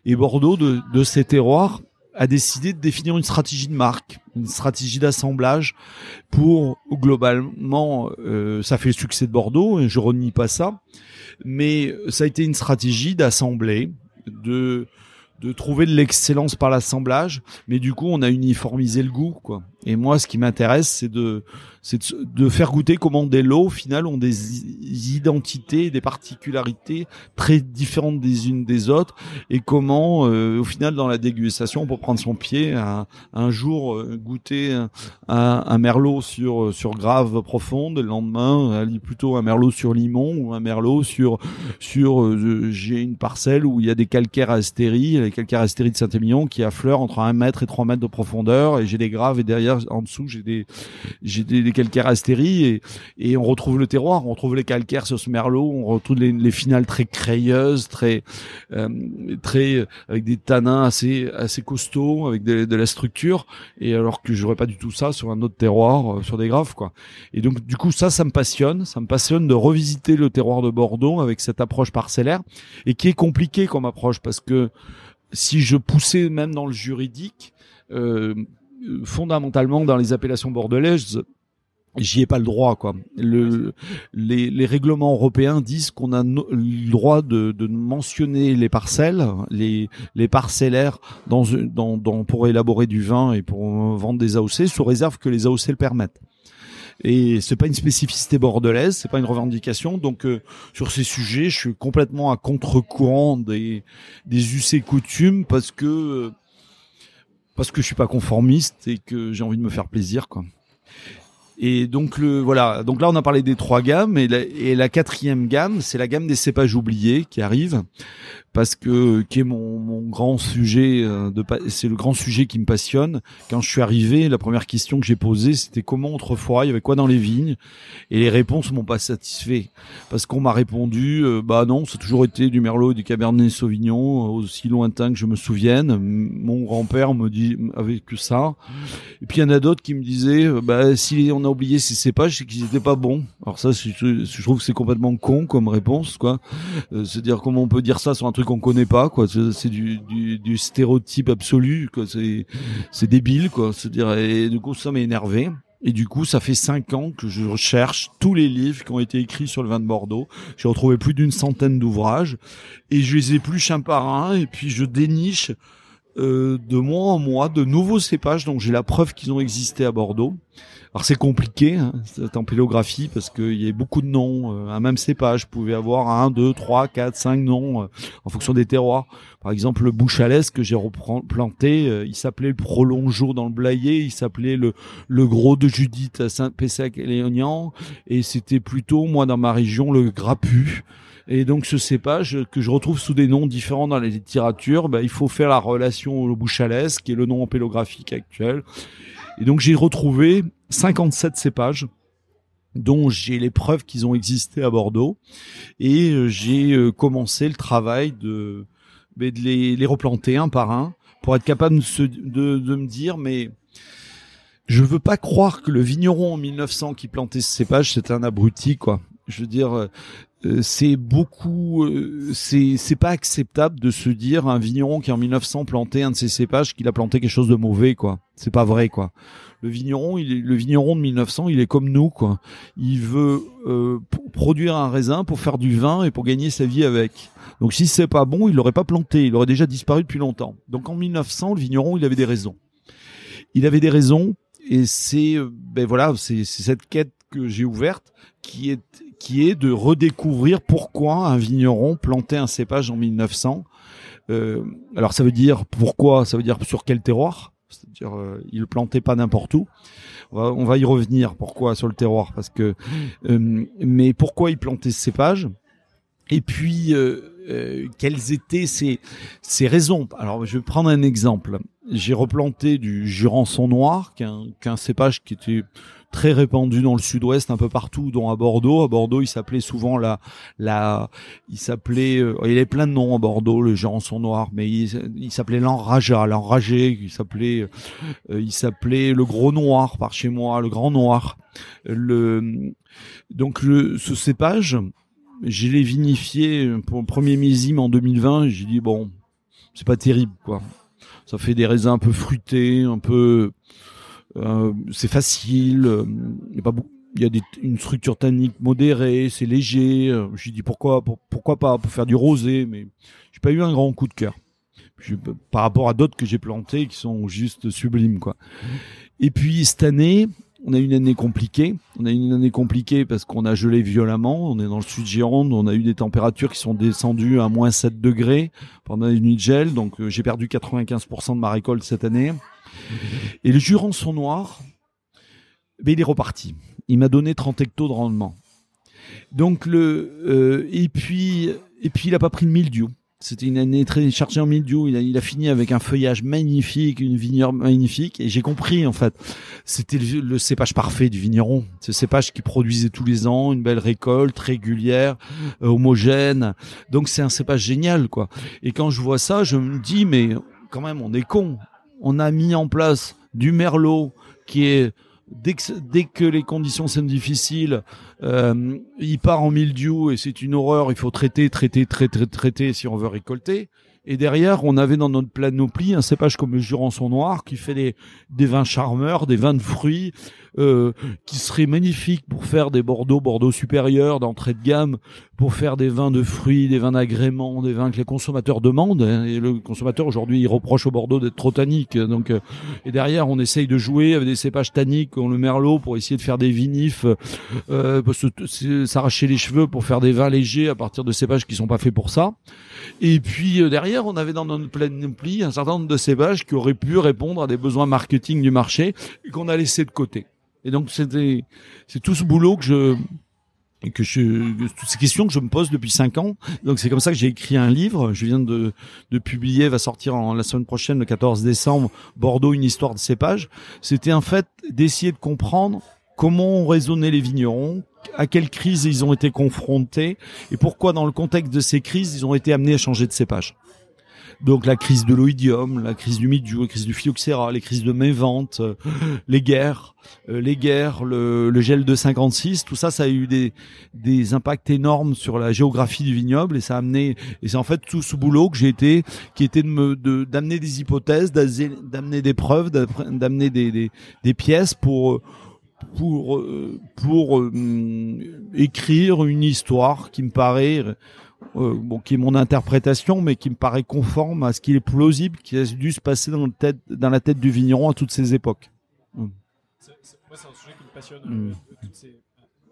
Et Bordeaux, de, de ces terroirs, a décidé de définir une stratégie de marque, une stratégie d'assemblage pour globalement, euh, ça fait le succès de Bordeaux et je renie pas ça, mais ça a été une stratégie d'assembler, de de trouver de l'excellence par l'assemblage, mais du coup on a uniformisé le goût quoi. Et moi ce qui m'intéresse c'est de c'est de, faire goûter comment des lots, au final, ont des identités, des particularités très différentes des unes des autres, et comment, euh, au final, dans la dégustation, pour prendre son pied, un, jour euh, goûter un, un, merlot sur sur grave profonde, le lendemain, aller plutôt un merlot sur limon ou un merlot sur sur euh, j'ai une parcelle où il y a des calcaires astéries, les calcaires astéries de Saint-Émilion qui affleurent entre un mètre et trois mètres de profondeur, et j'ai des graves et derrière en dessous j'ai des j'ai des, calcaires astéries et, et on retrouve le terroir, on retrouve les calcaires sur ce merlot, on retrouve les, les finales très crayeuses, très euh, très avec des tanins assez assez costauds, avec de, de la structure. Et alors que j'aurais pas du tout ça sur un autre terroir, euh, sur des graves quoi. Et donc du coup ça, ça me passionne, ça me passionne de revisiter le terroir de Bordeaux avec cette approche parcellaire et qui est compliqué comme approche parce que si je poussais même dans le juridique, euh, fondamentalement dans les appellations bordelaises, j'y ai pas le droit quoi. Le, les, les règlements européens disent qu'on a le droit de, de, mentionner les parcelles, les, les parcellaires dans, dans, dans, pour élaborer du vin et pour vendre des AOC sous réserve que les AOC le permettent. Et c'est pas une spécificité bordelaise, c'est pas une revendication. Donc euh, sur ces sujets, je suis complètement à contre-courant des des us et coutumes parce que parce que je suis pas conformiste et que j'ai envie de me faire plaisir quoi. Et donc le voilà, donc là on a parlé des trois gammes et la, et la quatrième gamme, c'est la gamme des cépages oubliés qui arrive parce que qui est mon, mon grand sujet euh, c'est le grand sujet qui me passionne. Quand je suis arrivé, la première question que j'ai posée, c'était comment autrefois il y avait quoi dans les vignes? Et les réponses m'ont pas satisfait parce qu'on m'a répondu euh, bah non, c'est toujours été du merlot et du cabernet sauvignon aussi lointain que je me souvienne. Mon grand-père me dit avait que ça. Et puis il y en a d'autres qui me disaient euh, bah si on a oublié ces cépages, c'est qu'ils étaient pas bons. Alors ça je, trouve que c'est complètement con comme réponse quoi. c'est dire comment on peut dire ça sur un truc qu'on connaît pas quoi c'est du, stéréotype absolu c'est débile quoi c'est dire et du coup ça énervé et du coup, ça fait cinq ans que je recherche tous les livres qui ont été écrits sur le vin de Bordeaux. J'ai retrouvé plus d'une centaine d'ouvrages et je les épluche un par un et puis je déniche euh, de mois en mois de nouveaux cépages. Donc j'ai la preuve qu'ils ont existé à Bordeaux. Alors c'est compliqué hein, cette empélographie parce qu'il y a beaucoup de noms. Euh, un même cépage pouvez avoir un, deux, trois, quatre, cinq noms euh, en fonction des terroirs. Par exemple, le bouchalès que j'ai replanté, euh, il s'appelait le prolongeau dans le Blayet, il s'appelait le le gros de Judith à Saint-Pessac et Léognan, et c'était plutôt moi dans ma région le grappu. Et donc ce cépage que je retrouve sous des noms différents dans la littérature, ben, il faut faire la relation au bouchalès, qui est le nom empélographique actuel. Et donc j'ai retrouvé 57 cépages dont j'ai les preuves qu'ils ont existé à Bordeaux et euh, j'ai euh, commencé le travail de, de les, les, replanter un par un pour être capable de, de, de, me dire mais je veux pas croire que le vigneron en 1900 qui plantait ce cépage c'était un abruti quoi je veux dire euh, c'est beaucoup c'est c'est pas acceptable de se dire un vigneron qui en 1900 plantait un de ses cépages qu'il a planté quelque chose de mauvais quoi c'est pas vrai quoi le vigneron, il est, le vigneron de 1900, il est comme nous, quoi. Il veut euh, produire un raisin pour faire du vin et pour gagner sa vie avec. Donc si c'est pas bon, il l'aurait pas planté, il aurait déjà disparu depuis longtemps. Donc en 1900, le vigneron, il avait des raisons. Il avait des raisons et c'est euh, ben voilà, c'est cette quête que j'ai ouverte qui est qui est de redécouvrir pourquoi un vigneron plantait un cépage en 1900. Euh, alors ça veut dire pourquoi, ça veut dire sur quel terroir? C'est-à-dire euh, il plantait pas n'importe où. On va, y revenir. Pourquoi sur le terroir Parce que euh, mais pourquoi il plantait ce cépage? Et puis euh, quelles étaient ses, ses raisons? Alors je vais prendre un exemple. J'ai replanté du Jurançon noir, qu'un qu'un cépage qui était très répandu dans le sud-ouest, un peu partout, dont à Bordeaux. À Bordeaux, il s'appelait souvent la, la, il s'appelait, euh, il avait plein de noms à Bordeaux, le son noir, mais il, s'appelait l'enrageat, l'enragé, il s'appelait, euh, il s'appelait le gros noir par chez moi, le grand noir. Le, donc le, ce cépage, j'ai les vinifié pour le premier millésime en 2020. J'ai dit bon, c'est pas terrible quoi. Ça fait des raisins un peu fruités, un peu euh, c'est facile, il y a pas il y a des, une structure tannique modérée, c'est léger. Euh, j'ai dit pourquoi pourquoi pas pour faire du rosé, mais j'ai pas eu un grand coup de cœur. par rapport à d'autres que j'ai plantés qui sont juste sublimes quoi. Et puis cette année, on a une année compliquée. On a une année compliquée parce qu'on a gelé violemment. On est dans le sud Gironde. On a eu des températures qui sont descendues à moins 7 degrés pendant une nuit de gel. Donc euh, j'ai perdu 95% de ma récolte cette année. Et le son noir, ben, il est reparti. Il m'a donné 30 hectos de rendement. Donc le euh, et puis et puis il a pas pris de mildiou. C'était une année très chargée en mildiou. Il a, fini avec un feuillage magnifique, une vigneure magnifique. Et j'ai compris, en fait, c'était le, cépage parfait du vigneron. Ce cépage qui produisait tous les ans une belle récolte régulière, euh, homogène. Donc c'est un cépage génial, quoi. Et quand je vois ça, je me dis, mais quand même, on est con. On a mis en place du merlot qui est dès que, dès que les conditions sont difficiles, euh, il part en mildiou et c'est une horreur. Il faut traiter, traiter, traiter, traiter si on veut récolter. Et derrière, on avait dans notre planoplie un cépage comme le Jurançon noir qui fait des, des vins charmeurs, des vins de fruits, euh, qui seraient magnifiques pour faire des Bordeaux, Bordeaux supérieurs d'entrée de gamme, pour faire des vins de fruits, des vins d'agrément, des vins que les consommateurs demandent. Hein. Et le consommateur aujourd'hui, il reproche au Bordeaux d'être trop tannique. Donc, euh, et derrière, on essaye de jouer avec des cépages tanniques, comme le merlot, pour essayer de faire des vinifs, euh, s'arracher les cheveux pour faire des vins légers à partir de cépages qui sont pas faits pour ça. Et puis euh, derrière, on avait dans notre pli un certain nombre de cépages qui auraient pu répondre à des besoins marketing du marché et qu'on a laissé de côté. Et donc c'était c'est tout ce boulot que je que je toutes ces questions que je me pose depuis cinq ans. Donc c'est comme ça que j'ai écrit un livre. Je viens de, de publier, va sortir en la semaine prochaine, le 14 décembre, Bordeaux, une histoire de cépages. C'était en fait d'essayer de comprendre comment raisonné les vignerons, à quelle crise ils ont été confrontés et pourquoi dans le contexte de ces crises ils ont été amenés à changer de cépage. Donc la crise de l'oïdium, la crise du midiou, la crise du phylloxéra, les crises de mévente, euh, les guerres, euh, les guerres, le, gel de 56, tout ça, ça a eu des, des impacts énormes sur la géographie du vignoble et ça a amené, et c'est en fait tout ce boulot que j'ai été, qui était de me, d'amener des hypothèses, d'amener des preuves, d'amener des, des, des pièces pour pour euh, pour euh, écrire une histoire qui me paraît euh, bon qui est mon interprétation mais qui me paraît conforme à ce qui est plausible qui a dû se passer dans, le tête, dans la tête du vigneron à toutes ces époques. Moi c'est un sujet qui me passionne. Mm.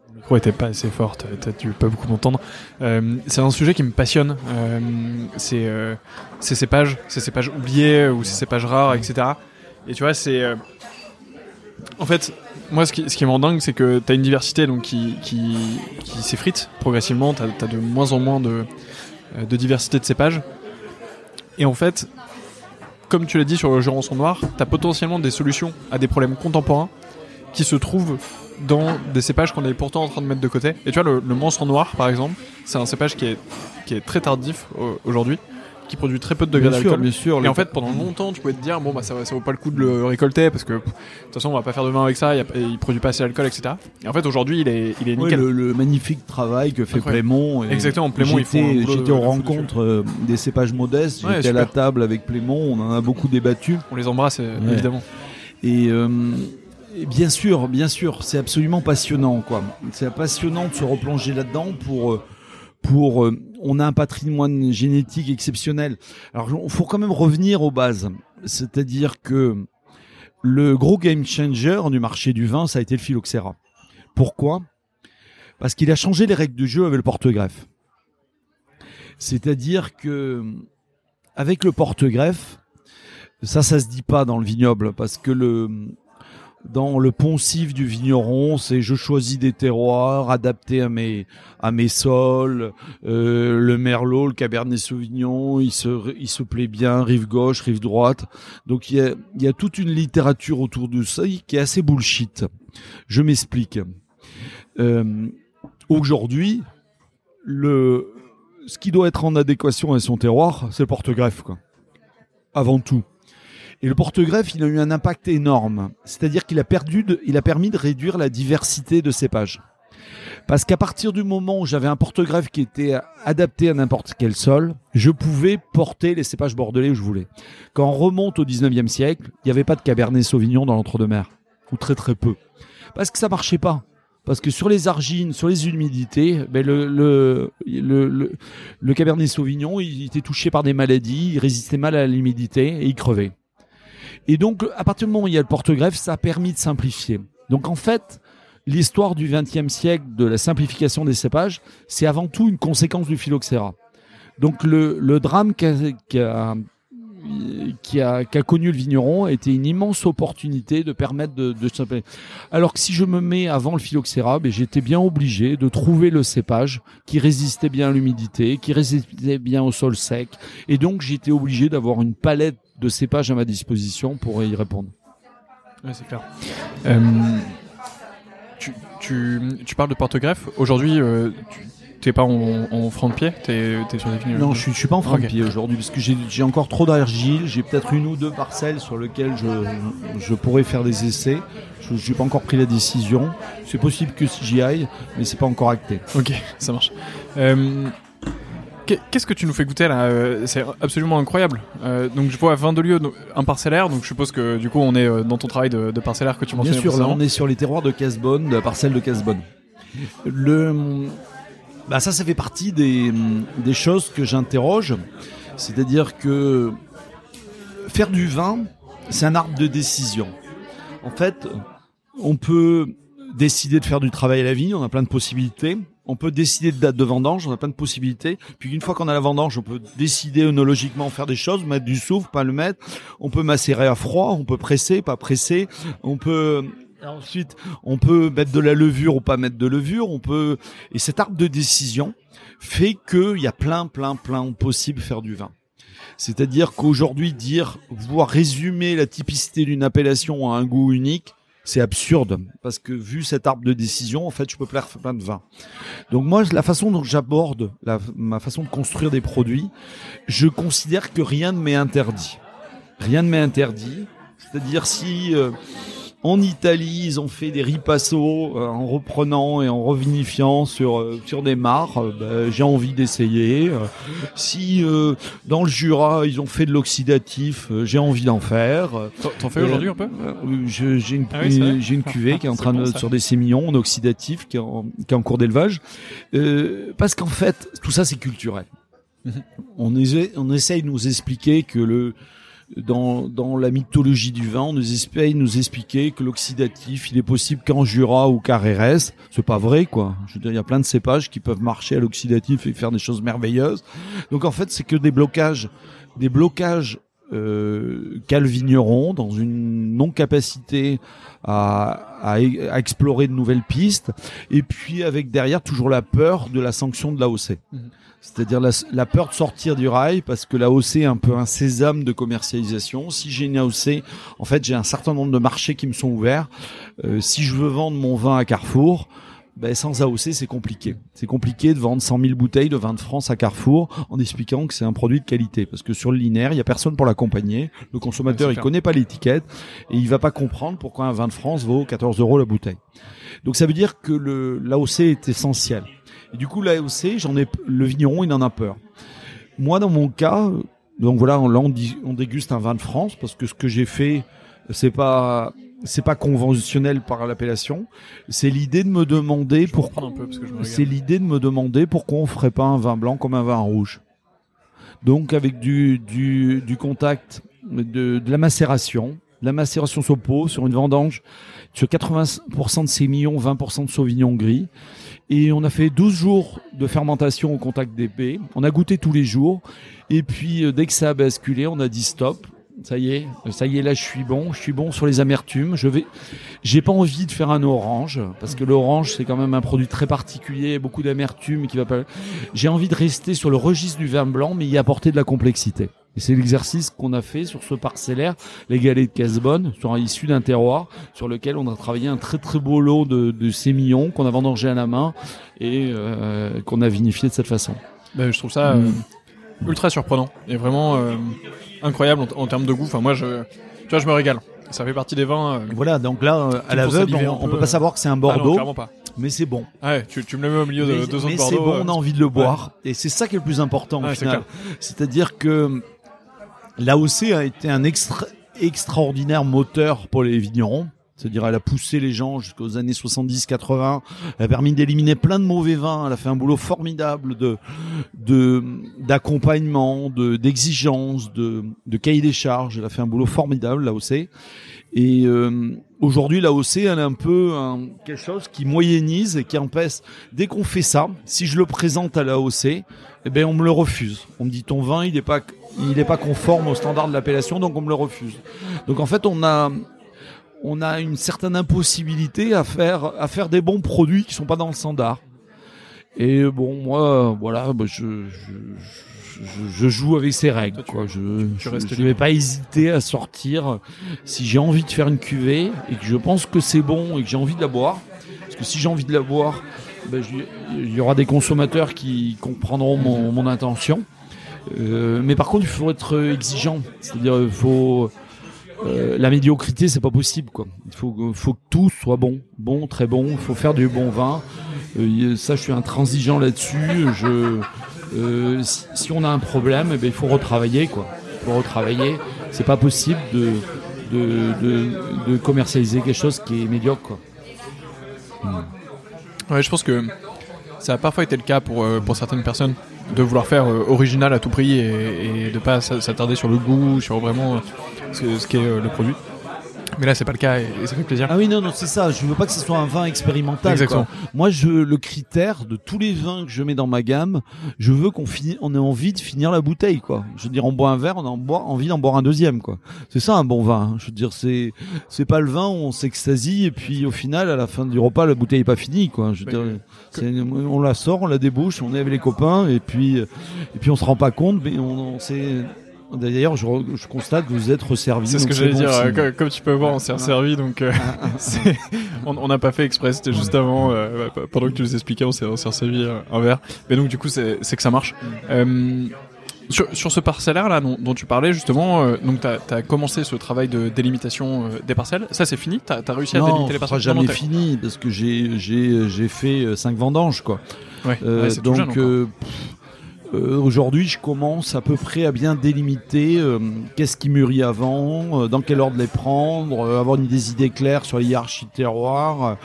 Le micro était pas assez fort, t'as dû pas beaucoup m'entendre. c'est un sujet qui me passionne. c'est ces pages, ces pages oubliées ou ces pages rares, etc. Et tu vois, c'est en fait, moi, ce qui, ce qui c'est que tu as une diversité donc, qui, s'effrite progressivement. Tu as, de moins en moins de, euh, de diversité de cépages. Et en fait, comme tu l'as dit sur le Jurançon noir, tu as potentiellement des solutions à des problèmes contemporains qui se trouvent dans des cépages qu'on est pourtant en train de mettre de côté. Et tu vois, le, le noir, par exemple, c'est un cépage qui est très tardif aujourd'hui qui produit très peu de degrés d'alcool. Bien sûr. Et en fait, pendant longtemps, tu pouvais te dire, bon, bah, ça, ça vaut pas le coup de le récolter parce que, de toute façon, on va pas faire de vin avec ça, il, il produit pas assez d'alcool, etc. Et en fait, aujourd'hui, il est, il est nickel. le, magnifique travail que fait Plémont. Exactement, Plémont, J'étais aux rencontres euh, des cépages modestes, j'étais à la table avec Plémont, on en a beaucoup débattu. On les embrasse, euh, évidemment. Euh, et, bien sûr, bien sûr, c'est absolument passionnant, quoi. C'est passionnant de se replonger là-dedans pour pour euh, on a un patrimoine génétique exceptionnel. Alors il faut quand même revenir aux bases, c'est-à-dire que le gros game changer du marché du vin, ça a été le phylloxéra. Pourquoi? Parce qu'il a changé les règles du jeu avec le porte-greffe. C'est-à-dire que avec le porte-greffe, ça, ça se dit pas dans le vignoble parce que le dans le poncif du vigneron, c'est je choisis des terroirs adaptés à mes à mes sols. Euh, le merlot, le cabernet sauvignon, il se il se plaît bien, rive gauche, rive droite. Donc il y a il y a toute une littérature autour de ça qui est assez bullshit. Je m'explique. Euh, Aujourd'hui, le ce qui doit être en adéquation avec son terroir, c'est le porte-greffe. Avant tout. Et le porte-greffe, il a eu un impact énorme. C'est-à-dire qu'il a perdu, de, il a permis de réduire la diversité de cépages. Parce qu'à partir du moment où j'avais un porte-greffe qui était adapté à n'importe quel sol, je pouvais porter les cépages bordelais où je voulais. Quand on remonte au 19e siècle, il n'y avait pas de cabernet sauvignon dans l'entre-deux-mer. Ou très très peu. Parce que ça marchait pas. Parce que sur les argines, sur les humidités, ben le, le, le, le, cabernet sauvignon, il était touché par des maladies, il résistait mal à l'humidité et il crevait. Et donc, à partir du moment où il y a le porte-greffe, ça a permis de simplifier. Donc en fait, l'histoire du XXe siècle de la simplification des cépages, c'est avant tout une conséquence du phylloxéra. Donc le, drame qu'a qu'a qui a, qui a connu le vigneron était une immense opportunité de permettre de, de. Alors que si je me mets avant le phylloxéra, ben, j'étais bien obligé de trouver le cépage qui résistait bien à l'humidité, qui résistait bien au sol sec, et donc j'étais obligé d'avoir une palette de cépages à ma disposition pour y répondre. Ouais, c'est clair. Euh, tu, parles de porte-greffe. Aujourd'hui, euh, t'es pas en, en front de pied T'es es sur des vignes Non, je suis, je suis pas en Ok. de pied aujourd'hui parce que j'ai encore trop d'argile. J'ai peut-être une ou deux parcelles sur lesquelles je, je pourrais faire des essais. Je n'ai pas encore pris la décision. C'est possible que j'y aille, mais c'est pas encore acté. Ok, ça marche. Euh, qu'est- Qu'est-ce que tu nous fais goûter là? Euh, C'est absolument incroyable. Euh, donc je vois 22 lieux, un parcellaire. Donc je suppose que du coup on est dans ton travail de, de parcellaire que tu Bien mentionnais sûr, là on est sur les terroirs de Casbonne, de la parcelle de Casbonne. Le, bah ça, ça fait partie des, des choses que j'interroge. C'est-à-dire que faire du vin, c'est un arbre de décision. En fait, on peut décider de faire du travail à la vigne, on a plein de possibilités. On peut décider de date de vendange, on a plein de possibilités. Puis une fois qu'on a la vendange, on peut décider œnologiquement faire des choses, mettre du soufre, pas le mettre. On peut macérer à froid, on peut presser, pas presser. On peut ensuite, on peut mettre de la levure ou pas mettre de levure. On peut et cet arbre de décision fait qu'il y a plein, plein, plein possible faire du vin. C'est-à-dire qu'aujourd'hui, dire, pouvoir résumer la typicité d'une appellation à un goût unique, c'est absurde. Parce que vu cet arbre de décision, en fait, je peux faire plein de vins. Donc moi, la façon dont j'aborde ma façon de construire des produits, je considère que rien ne m'est interdit. Rien ne m'est interdit. C'est-à-dire si euh, en Italie ils ont fait des ripasso euh, en reprenant et en revinifiant sur euh, sur des mares, ben, j'ai envie d'essayer. Euh, si euh, dans le Jura ils ont fait de l'oxydatif, euh, j'ai envie d'en faire. T'en- fais aujourd'hui un peu? Euh, J'ai une, Ah oui, j'ai une cuvée qui est en train bon, de ça. sur des sémillons en oxydatif qui est en, qui est en cours d'élevage. Euh, parce qu'en fait, tout ça c'est culturel. Mhm. on, essaie, on essaye de nous expliquer que le dans, dans la mythologie du vin, on nous essaye nous expliquer que l'oxydatif, il est possible qu'en Jura ou qu'à Rérès. C'est pas vrai, quoi. Je veux dire, il y a plein de cépages qui peuvent marcher à l'oxydatif et faire des choses merveilleuses. Donc en fait, c'est que des blocages, des blocages qu'a le vigneron dans une non-capacité à, à, à explorer de nouvelles pistes, et puis avec derrière toujours la peur de la sanction de l'AOC. Mhm. C'est-à-dire la, la peur de sortir du rail parce que l'AOC est un peu un sésame de commercialisation. Si j'ai une AOC, en fait, j'ai un certain nombre de marchés qui me sont ouverts. Euh, si je veux vendre mon vin à Carrefour, ben, sans AOC, c'est compliqué. C'est compliqué de vendre 100 000 bouteilles de vin de France à Carrefour en expliquant que c'est un produit de qualité. Parce que sur le linéaire, il y a personne pour l'accompagner. Le consommateur, Ouais, il connaît pas l'étiquette et il va pas comprendre pourquoi un vin de France vaut 14 euros la bouteille. Donc ça veut dire que le l'AOC est essentiel. Et du coup, l'AOC, j'en ai, le vigneron, il en a peur. Moi, dans mon cas, donc voilà, là, on, on déguste un vin de France parce que ce que j'ai fait, c'est pas, c'est pas conventionnel par l'appellation. C'est l'idée de me demander pour, c'est l'idée de me demander pourquoi on ferait pas un vin blanc comme un vin rouge. Donc avec du, du, du contact, de, de la macération, de la macération sur peau, sur une vendange, sur 80% de sémillon, 20% de sauvignon gris. Et on a fait 12 jours de fermentation au contact des baies. On a goûté tous les jours. Et puis euh, dès que ça a basculé, on a dit stop. Ça y est, ça y est, là je suis bon, je suis bon sur les amertumes. Je vais, j'ai pas envie de faire un orange parce que l'orange c'est quand même un produit très particulier, beaucoup d'amertume qui va pas. J'ai envie de rester sur le registre du vin blanc, mais y apporter de la complexité. Et c'est l'exercice qu'on a fait sur ce parcellaire, les galets de Casbonne, sur issu d'un terroir sur lequel on a travaillé un très très beau lot de, de sémillons qu'on a vendangé à la main et euh, qu'on a vinifié de cette façon. Ben, je trouve ça Mm. euh, ultra surprenant et vraiment euh, incroyable en, en termes de goût. Enfin, moi, je, tu vois, je me régale. Ça fait partie des vins. euh, Voilà, donc là, euh, à l'aveugle, on, on peu, peut pas savoir que c'est un ah non, Bordeaux, pas. mais c'est bon. Ah ouais, tu, tu me le mets au milieu de mais deux autres mais Bordeaux. c'est bon, euh, on a envie de le boire. Et c'est ça qui est le plus important au Ouais, c'est final. C'est-à-dire que l'AOC a été un extra- extraordinaire moteur pour les vignerons. C'est-à-dire, elle a poussé les gens jusqu'aux années 70-80. Elle a permis d'éliminer plein de mauvais vins. Elle a fait un boulot formidable de, d'accompagnement, de, d'exigence, de, de cahier des charges. Elle a fait un boulot formidable, l'AOC. Et euh, aujourd'hui, l'AOC, elle est un peu quelque chose qui moyennise et qui empêche. Dès qu'on fait ça, si je le présente à l'AOC, eh ben on me le refuse. On me dit ton vin, il n'est pas, il est pas conforme au standard de l'appellation, donc on me le refuse. Donc en fait, on a on a une certaine impossibilité à faire à faire des bons produits qui sont pas dans le standard. Et bon, moi, voilà, bah, je, je, je, joue avec ces règles. Quoi. Je ne vais pas hésiter à sortir si j'ai envie de faire une cuvée et que je pense que c'est bon et que j'ai envie de la boire. Parce que si j'ai envie de la boire, ben, il y aura des consommateurs qui comprendront mon, mon intention. Euh, mais par contre, il faut être exigeant. C'est-à-dire, il faut euh, la médiocrité, c'est pas possible. Il faut, que tout soit bon, bon, très bon. Il faut faire du bon vin. Euh, ça, je suis intransigeant là-dessus. Euh, si, on a un problème, eh ben, il faut retravailler. Il faut retravailler. C'est pas possible de, commercialiser quelque chose qui est médiocre. Hmm. Ouais, je pense que ça a parfois été le cas pour, pour certaines personnes de vouloir faire original à tout prix et, de pas s'attarder sur le goût, sur vraiment ce, ce qu'est le produit. Mais là, c'est pas le cas et, ça fait plaisir. Ah oui, non, non, c'est ça. Je veux pas que ce soit un vin expérimental. Exactement. Moi, je, le critère de tous les vins que je mets dans ma gamme, je veux qu'on finisse, on ait envie de finir la bouteille, quoi. Je veux dire, on boit un verre, on a envie d'en boire un deuxième, quoi. C'est ça, un bon vin. Je veux dire, c'est, c'est pas le vin où on s'extasie et puis au final, à la fin du repas, la bouteille est pas finie, quoi. Je veux dire, on la sort, on la débouche, on est avec les copains et puis, et puis on se rend pas compte, mais on, on c'est, D'ailleurs, je, je, constate que vous êtes resservi. C'est ce que j'allais dire. Euh, comme, tu peux voir, on s'est resservi, donc euh, ah, ah, ah. on n'a pas fait exprès. C'était juste avant, euh, pendant que tu nous expliquais, on s'est resservi un verre. Mais donc, du coup, c'est que ça marche. Sur, sur, ce parcellaire là dont, dont tu parlais justement, donc tu as, commencé ce travail de délimitation des parcelles. Ça c'est fini? Tu as, réussi à délimiter les parcelles? Non, jamais fini parce que j'ai fait cinq vendanges quoi. Ouais, donc jeune, euh, aujourd'hui, je commence à peu près à bien délimiter euh, qu'est-ce qui mûrit avant, euh, dans quel ordre les prendre, avoir une des idées claires sur les hiérarchies de terroir.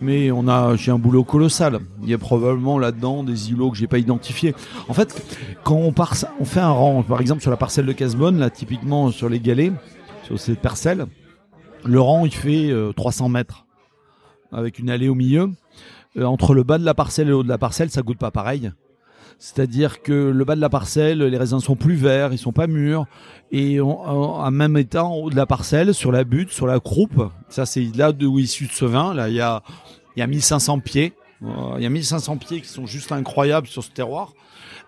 Mais on a, j'ai un boulot colossal. Il y a probablement là-dedans des îlots que j'ai pas identifiés. En fait, quand on part, on fait un rang, par exemple sur la parcelle de Casbonne, là typiquement sur les galets, sur cette parcelle, le rang il fait 300 mètres avec une allée au milieu. entre le bas de la parcelle et le haut de la parcelle, ça goûte pas pareil. C'est-à-dire que le bas de la parcelle, les raisins sont plus verts, ils sont pas mûrs, et en même état en haut de la parcelle, sur la butte, sur la croupe, ça c'est là d'où est issu de ce vin. Là, il y a il y a 1500 pieds, euh, il y a 1500 pieds qui sont juste incroyables sur ce terroir.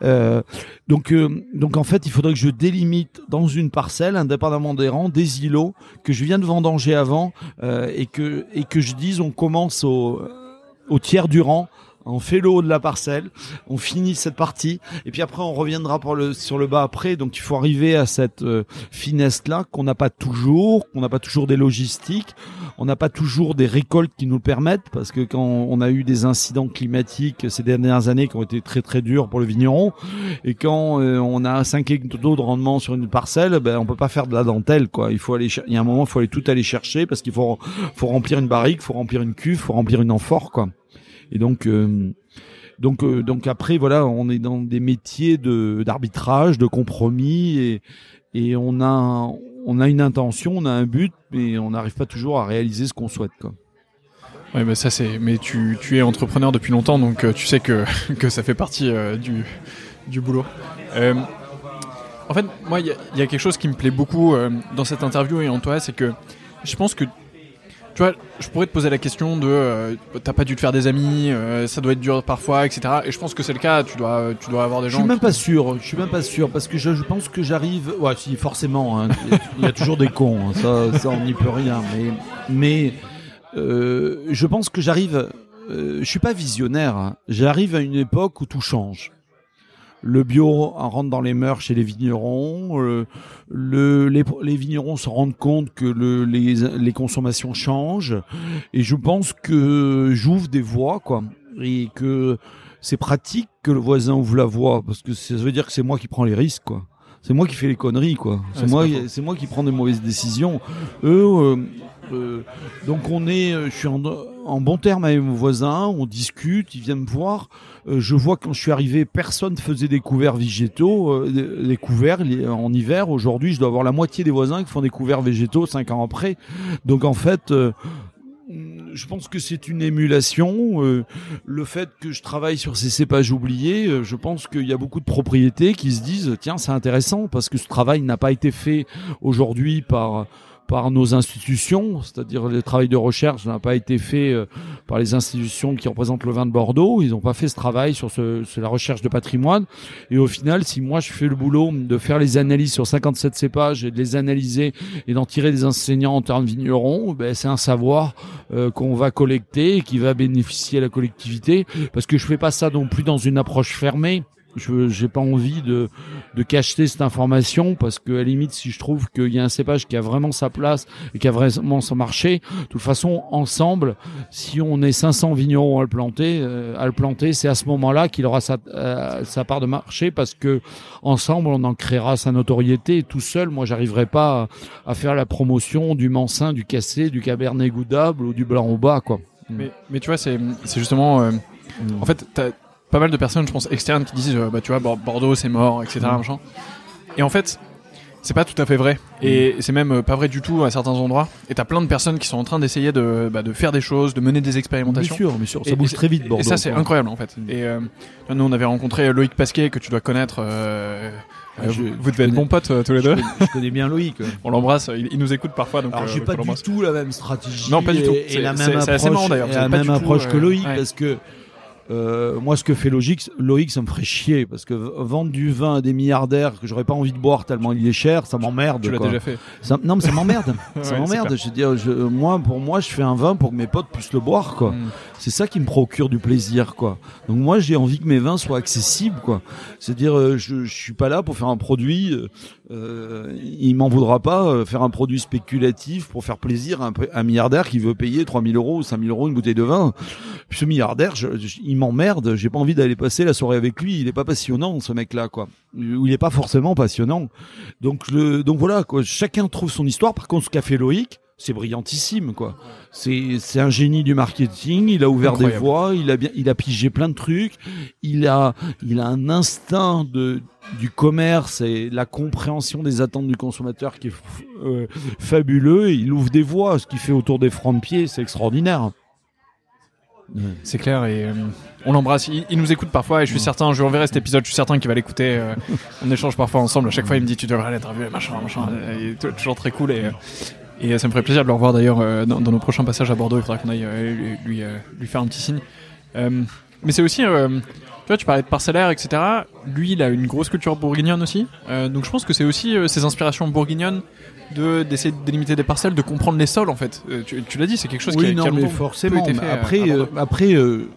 Euh, donc, euh, donc en fait, il faudrait que je délimite dans une parcelle, indépendamment des rangs, des îlots que je viens de vendanger avant euh, et que et que je dise on commence au, au tiers du rang on fait le haut de la parcelle, on finit cette partie, et puis après on reviendra pour le, sur le bas après. Donc il faut arriver à cette euh, finesse là qu'on n'a pas toujours, qu'on n'a pas toujours des logistiques, on n'a pas toujours des récoltes qui nous le permettent, parce que quand on a eu des incidents climatiques ces dernières années qui ont été très très durs pour le vigneron, et quand euh, on a 5 hectares de rendement sur une parcelle, ben on peut pas faire de la dentelle quoi. Il faut aller, il y a un moment il faut aller tout aller chercher parce qu'il faut faut remplir une barrique, faut remplir une cuve, faut remplir une amphore quoi. Et donc, euh, donc, euh, donc après, voilà, on est dans des métiers de d'arbitrage, de compromis, et, et on a on a une intention, on a un but, mais on n'arrive pas toujours à réaliser ce qu'on souhaite, quoi. Oui, mais ça c'est. Mais tu, tu es entrepreneur depuis longtemps, donc euh, tu sais que, que ça fait partie du, du boulot. en fait, moi, il y, y, a quelque chose qui me plaît beaucoup dans cette interview et en toi, c'est que je pense que tu vois, je pourrais te poser la question de euh, t'as pas dû te faire des amis, euh, ça doit être dur parfois, etc. Et je pense que c'est le cas. Tu dois, tu dois avoir des gens. Je suis même pas sûr. Je suis même pas sûr parce que je, je pense que j'arrive. Ouais, si forcément. Hein, il y a toujours des cons. Hein, ça, ça, on n'y peut rien. Mais, mais euh, je pense que j'arrive. Euh, je suis pas visionnaire. Hein. J'arrive à une époque où tout change le bio rentre dans les mœurs chez les vignerons. Euh, le, les, vignerons se rendent compte que le, les, les, consommations changent. Et je pense que j'ouvre des voies, quoi. Et que c'est pratique que le voisin ouvre la voie, parce que ça veut dire que c'est moi qui prends les risques, quoi. C'est moi qui fais les conneries, quoi. C'est Ouais, moi, c'est moi qui prends des mauvaises décisions. Eux, euh, euh, donc on est, euh, je suis en, en bon terme avec mon voisin, on discute, ils viennent me voir. Euh, je vois quand je suis arrivé, personne faisait des couverts végétaux, euh, des- couverts les- en hiver. Aujourd'hui, je dois avoir la moitié des voisins qui font des couverts végétaux cinq ans après. Donc en fait. euh, je pense que c'est une émulation. euh, le fait que je travaille sur ces cépages oubliés, euh, je pense qu'il y a beaucoup de propriétés qui se disent tiens c'est intéressant parce que ce travail n'a pas été fait aujourd'hui par par nos institutions, c'est-à-dire le travail de recherche n'a pas été fait euh, par les institutions qui représentent le vin de Bordeaux. Ils n'ont pas fait ce travail sur, ce, sur la recherche de patrimoine. Et au final, si moi je fais le boulot de faire les analyses sur 57 cépages et de les analyser et d'en tirer des enseignants en termes vignerons, ben c'est un savoir euh, qu'on va collecter et qui va bénéficier à la collectivité. Parce que je fais pas ça non plus dans une approche fermée. Je j'ai pas envie de de cacheter cette information parce que à la limite si je trouve qu'il y a un cépage qui a vraiment sa place et qui a vraiment son marché, de toute façon ensemble, si on est 500 vignerons à le planter, euh, à le planter, c'est à ce moment-là qu'il aura sa euh, sa part de marché parce que ensemble on en créera sa notoriété. Tout seul, moi j'arriverai pas à, faire la promotion du Mansin, du Cassé, du Cabernet Goudable ou du Blanc au bas quoi. Mais, mais tu vois, c'est justement. euh, En fait, pas mal de personnes, je pense, externes qui disent, euh, bah tu vois, Bor- Bordeaux c'est mort, etc. Mm. Et en fait, c'est pas tout à fait vrai. Et c'est même euh, pas vrai du tout à certains endroits. Et t'as plein de personnes qui sont en train d'essayer de, bah, de faire des choses, de mener des Bien expérimentations. sûr, bien sûr, ça Et- bouge et très vite et- Bordeaux. Et ça, c'est incroyable en fait. Mm. Et euh, nous, on avait rencontré Loïc Pasquet, que tu dois connaître. euh, Ah, euh, je- vous, devez être bons potes euh, tous les Je deux. connais- je connais bien Loïc. On l'embrasse. Il, il nous écoute parfois, donc Alors j'ai pas du tout la même stratégie. Non, pas du et- tout. Et, C'est- la même approche, assez marrant, d'ailleurs. et la même tout, approche que Loïc ouais. parce que euh, moi ce que fait Loïc, Loïc ça me ferait chier parce que vendre du vin à des milliardaires que j'aurais pas envie de boire tellement il est cher, ça m'emmerde. Tu l'as déjà fait. Ça- non mais ça m'emmerde. Ça m'emmerde. Je veux dire, je- moi pour moi je fais un vin pour que mes potes puissent le boire quoi. Mm. C'est ça qui me procure du plaisir, quoi. Donc moi, j'ai envie que mes vins soient accessibles, quoi. C'est-à-dire, euh, je, je suis pas là pour faire un produit. Euh, il m'en voudra pas faire un produit spéculatif pour faire plaisir à un, un milliardaire qui veut payer 3000 euros ou 5000 euros une bouteille de vin. Ce milliardaire, je- je- il m'emmerde. J'ai pas envie d'aller passer la soirée avec lui. Il est pas passionnant, ce mec-là, quoi. Ou il est pas forcément passionnant. Donc, le, donc voilà, quoi. Chacun trouve son histoire. Par contre, ce qu'a fait Loïc, c'est brillantissime, quoi. C'est, c'est un génie du marketing. Il a ouvert Incroyable. des voies. Il a bien, il a pigé plein de trucs. Il a, il a un instinct de, du commerce et la compréhension des attentes du consommateur qui est euh, fabuleux. Il ouvre des voies. Ce qu'il fait autour des francs de pied, c'est extraordinaire. C'est clair et euh, on l'embrasse. Il, il nous écoute parfois et je suis certain, je lui enverrai cet épisode, je suis certain qu'il va l'écouter. euh, on échange parfois ensemble. À chaque fois, il me dit tu devrais l'interviewer, machin, machin. Il est tou- toujours très cool et, euh, et ça me ferait plaisir de le revoir d'ailleurs dans, dans nos prochains passages à Bordeaux. Il faudra qu'on aille lui, faire un petit signe. Mais c'est aussi, tu vois, tu parlais de parcellaire, etc. Lui, il a une grosse culture bourguignonne aussi. Euh, donc je pense que c'est aussi euh, ses inspirations bourguignonnes de d'essayer de délimiter des parcelles, de comprendre les sols en fait. Euh, tu tu l'as dit, c'est quelque chose qui, a- oui, qui a non, mais forcément. été mais fait après, euh, après, euh,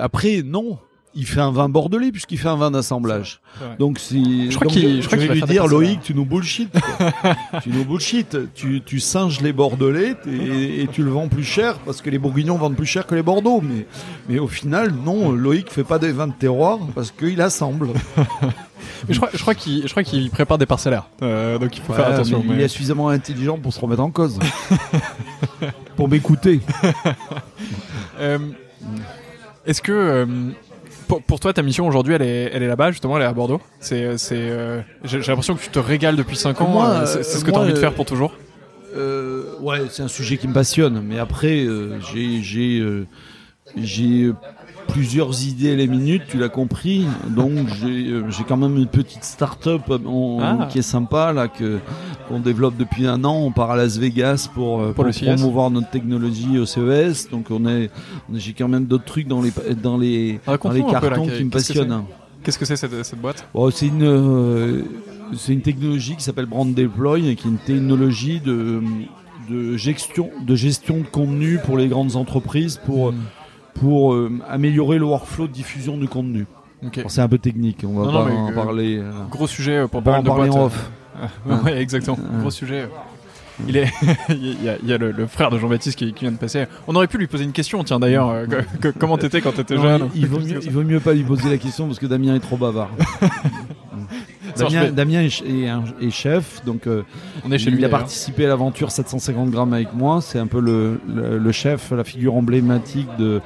après, non. Il fait un vin bordelais puisqu'il fait un vin d'assemblage. Donc c'est. Je crois qu'il- je crois vais lui dire Loïc, tu nous bullshit. tu nous bullshit. Tu, tu singes les bordelais et, et tu le vends plus cher parce que les bourguignons vendent plus cher que les bordeaux. Mais mais au final, non. Loïc fait pas des vins de terroir parce qu'il assemble. Mais je crois, je crois qu'il, je crois qu'il prépare des parcellaires. Euh, donc il faut faire attention. mais mais- Il est suffisamment intelligent pour se remettre en cause. pour m'écouter. Euh, est-ce que euh, pour, pour toi ta mission aujourd'hui elle est, elle est là-bas justement, elle est à Bordeaux. C'est, c'est, euh, j'ai, j'ai l'impression que tu te régales depuis 5 ans. Moi, euh, c'est, c'est ce que tu as envie de euh, faire pour toujours. Ouais, c'est un sujet qui me passionne. Mais après, j'ai j'ai j'ai plusieurs idées à la minute, tu l'as compris. Donc j'ai euh, j'ai quand même une petite start-up euh, Ah. qui est sympa là que qu'on développe depuis un an. On part à Las Vegas pour, euh, Pour le CES. promouvoir notre technologie au CES. Donc on est j'ai quand même d'autres trucs dans les dans les dans là, cartons qui me qu'est-ce que passionnent. Qu'est-ce que c'est cette, cette boîte? Bon, c'est une euh, c'est une technologie qui s'appelle Brand Deploy, qui est une technologie de de gestion de gestion de contenu pour les grandes entreprises pour pour euh, améliorer le workflow de diffusion du contenu. C'est un peu technique, on va Non, pas non, en euh, parler. euh, Gros sujet pour pas en de parler boîtes. en off. ouais, exactement. Gros sujet. Il est, il y a, il y a le, le frère de Jean-Baptiste qui, qui vient de passer. On aurait pu lui poser une question, tiens d'ailleurs, euh, comment t'étais quand t'étais jeune il, il vaut mieux, il vaut mieux pas lui poser la question parce que Damien est trop bavard. Damien, est, chef, donc On est chez il lui, a participé à l'aventure 750 grammes avec moi. C'est un peu le, le, chef, la figure emblématique de,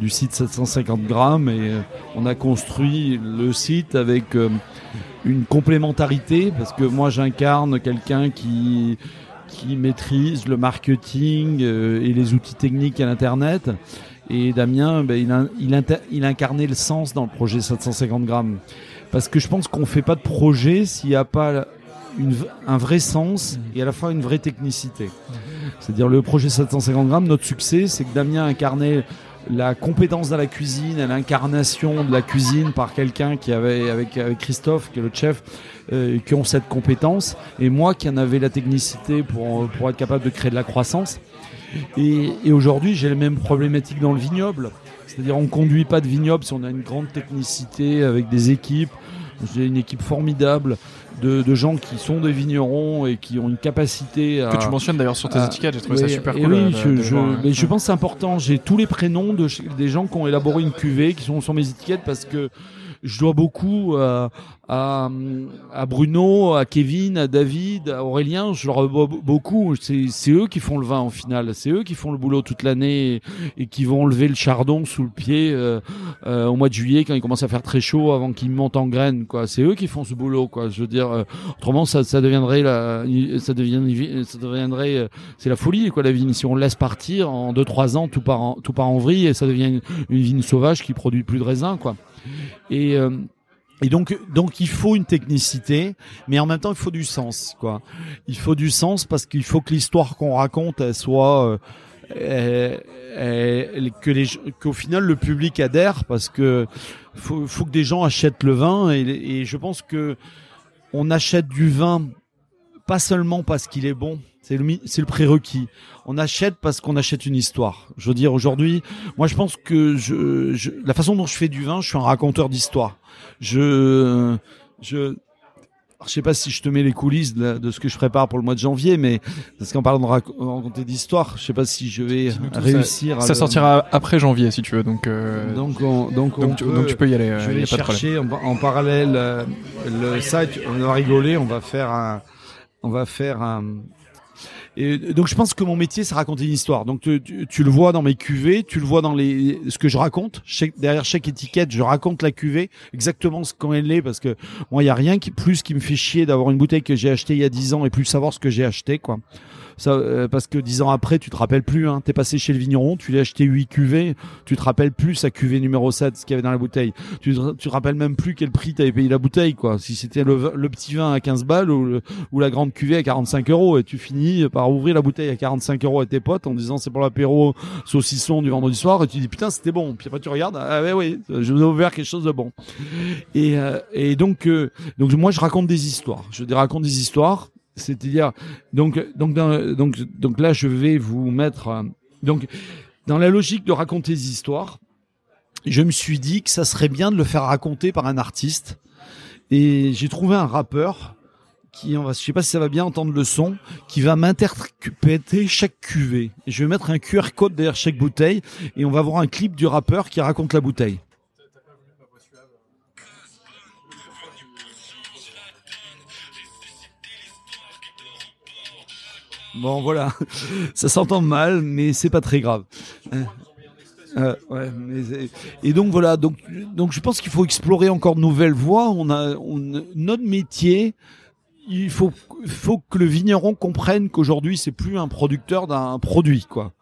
du site 750 grammes. Et on a construit le site avec une complémentarité, parce que moi j'incarne quelqu'un qui qui maîtrise le marketing et les outils techniques à l'internet et Damien, ben, il, il, incarnait le sens dans le projet 750 grammes. Parce que je pense qu'on fait pas de projet s'il n'y a pas un vrai sens et à la fois une vraie technicité. C'est-à-dire le projet 750 grammes, notre succès, c'est que Damien incarnait la compétence dans la cuisine, l'incarnation de la cuisine par quelqu'un qui avait avec, Christophe, qui est le chef, euh, qui ont cette compétence, et moi qui en avais la technicité pour, pour être capable de créer de la croissance. Et, et aujourd'hui, j'ai les mêmes problématiques dans le vignoble. C'est-à-dire, on ne conduit pas de vignoble si on a une grande technicité avec des équipes. J'ai une équipe formidable de, de, gens qui sont des vignerons et qui ont une capacité à, que tu mentionnes d'ailleurs sur tes étiquettes j'ai trouvé ça super cool oui euh, je, je, mais je pense que c'est important j'ai tous les prénoms de, des gens qui ont élaboré une cuvée qui sont sur mes étiquettes parce que je dois beaucoup à, à, à, Bruno, à Kevin, à David, à Aurélien. Je leur dois beaucoup. C'est eux qui font le vin en final. C'est eux qui font le boulot toute l'année et, qui vont lever le chardon sous le pied euh, euh, au mois de juillet quand il commence à faire très chaud avant qu'il monte en graines. Quoi. C'est eux qui font ce boulot. Quoi. Je veux dire, euh, autrement ça, ça deviendrait la, ça devient, ça deviendrait, euh, c'est la folie quoi la vigne. Si on laisse partir en deux trois ans, tout part en, tout part en vrille et ça devient une, une vigne sauvage qui produit plus de raisins quoi. Et, euh, et donc, donc il faut une technicité, mais en même temps il faut du sens, quoi. Il faut du sens parce qu'il faut que l'histoire qu'on raconte, elle soit euh, que les qu'au final le public adhère parce que faut, faut que des gens achètent le vin et, et je pense que on achète du vin pas seulement parce qu'il est bon, c'est le, c'est le prérequis. On achète parce qu'on achète une histoire. Je veux dire, aujourd'hui, moi, je pense que je, je, la façon dont je fais du vin, je suis un raconteur d'histoire. Je, je, je sais pas si je te mets les coulisses de, ce que je prépare pour le mois de janvier, mais parce qu'en parlant de raconter d'histoire, je sais pas si je vais réussir. Ça, sortira après janvier, si tu veux. Donc, euh, donc, donc, donc, tu, peux y aller. Je vais chercher en, en, parallèle euh, le site. On va rigoler. On va faire un, on va faire un, donc je pense que mon métier c'est raconter une histoire. Donc tu, le vois dans mes cuvées, tu le vois dans les ce que je raconte. derrière chaque étiquette, je raconte la cuvée exactement ce qu'elle est parce que moi il y a rien qui plus qui me fait chier d'avoir une bouteille que j'ai achetée il y a 10 ans et plus savoir ce que j'ai acheté quoi. Ça, euh, parce que dix ans après, tu te rappelles plus. Hein, T'es passé chez le vigneron, tu l'as acheté 8 cuvées, tu te rappelles plus sa cuvée numéro 7, ce qu'il y avait dans la bouteille. Tu te, tu te rappelles même plus quel prix t'avais payé la bouteille, quoi. Si c'était le, le, petit vin à 15 balles ou, ou la grande cuvée à 45 euros, et tu finis par ouvrir la bouteille à 45 euros à tes potes en disant c'est pour l'apéro saucisson du vendredi soir, et tu dis putain c'était bon. Puis après tu regardes, ah ouais oui, je vous ai ouvert quelque chose de bon. Et, euh, et donc euh, donc moi je raconte des histoires. Je raconte des histoires c'est-à-dire, donc, donc, donc, donc là, je vais vous mettre, euh, donc, dans la logique de raconter des histoires, je me suis dit que ça serait bien de le faire raconter par un artiste. Et j'ai trouvé un rappeur qui, on va, je sais pas si ça va bien entendre le son, qui va m'interpréter chaque cuvée. je vais mettre un QR code derrière chaque bouteille et on va voir un clip du rappeur qui raconte la bouteille. Bon, voilà, ça s'entend mal, mais c'est pas très grave. Euh, et donc voilà, donc donc je pense qu'il faut explorer encore de nouvelles voies. On a notre métier. Il faut faut que le vigneron comprenne qu'aujourd'hui c'est plus un producteur d'un produit quoi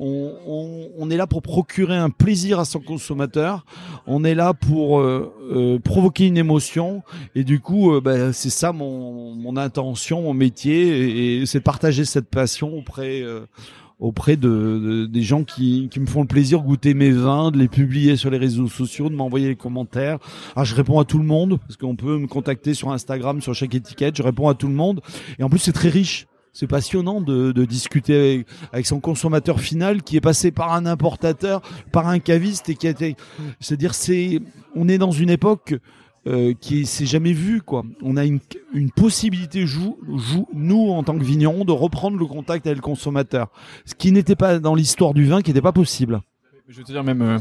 on, est là pour procurer un plaisir à son consommateur, on est là pour euh, euh, provoquer une émotion, et du coup, euh, bah, c'est ça mon, intention, mon métier, et, c'est de partager cette passion auprès auprès de, des gens qui, me font le plaisir de goûter mes vins, de les publier sur les réseaux sociaux, de m'envoyer les commentaires. Alors je réponds à tout le monde parce qu'on peut me contacter sur Instagram sur chaque étiquette. Je réponds à tout le monde. Et en plus c'est très riche c'est passionnant de, de discuter avec, son consommateur final qui est passé par un importateur, par un caviste et qui a été. C'est-à-dire, c'est, on est dans une époque euh, qui s'est jamais vue, quoi. On a une, une possibilité, nous en tant que vignerons, de reprendre le contact avec le consommateur, ce qui n'était pas dans l'histoire du vin, qui n'était pas possible. Je veux te dire même. Euh,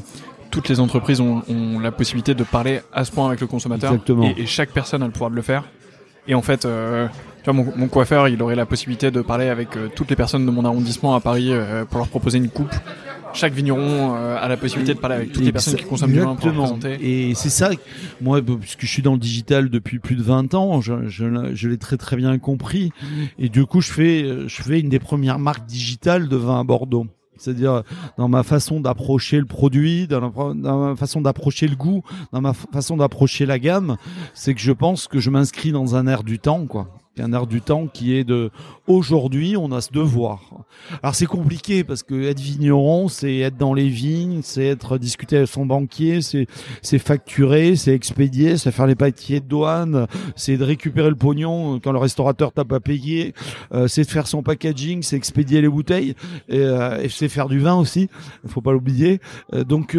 toutes les entreprises ont, ont, la possibilité de parler à ce point avec le consommateur Exactement. Et, et chaque personne a le pouvoir de le faire Et en fait, euh, tu vois, mon, mon, coiffeur, il aurait la possibilité de parler avec euh, toutes les personnes de mon arrondissement à Paris euh, pour leur proposer une coupe. Chaque vigneron a la possibilité de parler avec toutes les personnes qui consomment du vin pour présenter. Et c'est ça, moi, puisque je suis dans le digital depuis plus de 20 ans, je, je, je l'ai très très bien compris. Et du coup, je fais, je fais une des premières marques digitales de vin à Bordeaux c'est-à-dire dans ma façon d'approcher le produit, dans, ma façon d'approcher le goût, dans ma façon d'approcher la gamme, c'est que je pense que je m'inscris dans un air du temps, quoi un air du temps qui est de aujourd'hui on a ce devoir. Alors c'est compliqué parce que être vigneron c'est être dans les vignes, c'est être discuter avec son banquier, c'est c'est facturer, c'est expédier, c'est faire les papiers de douane, c'est de récupérer le pognon quand le restaurateur t'a pas payé, euh, c'est de faire son packaging, c'est expédier les bouteilles et, euh, c'est faire du vin aussi, faut pas l'oublier. Euh, donc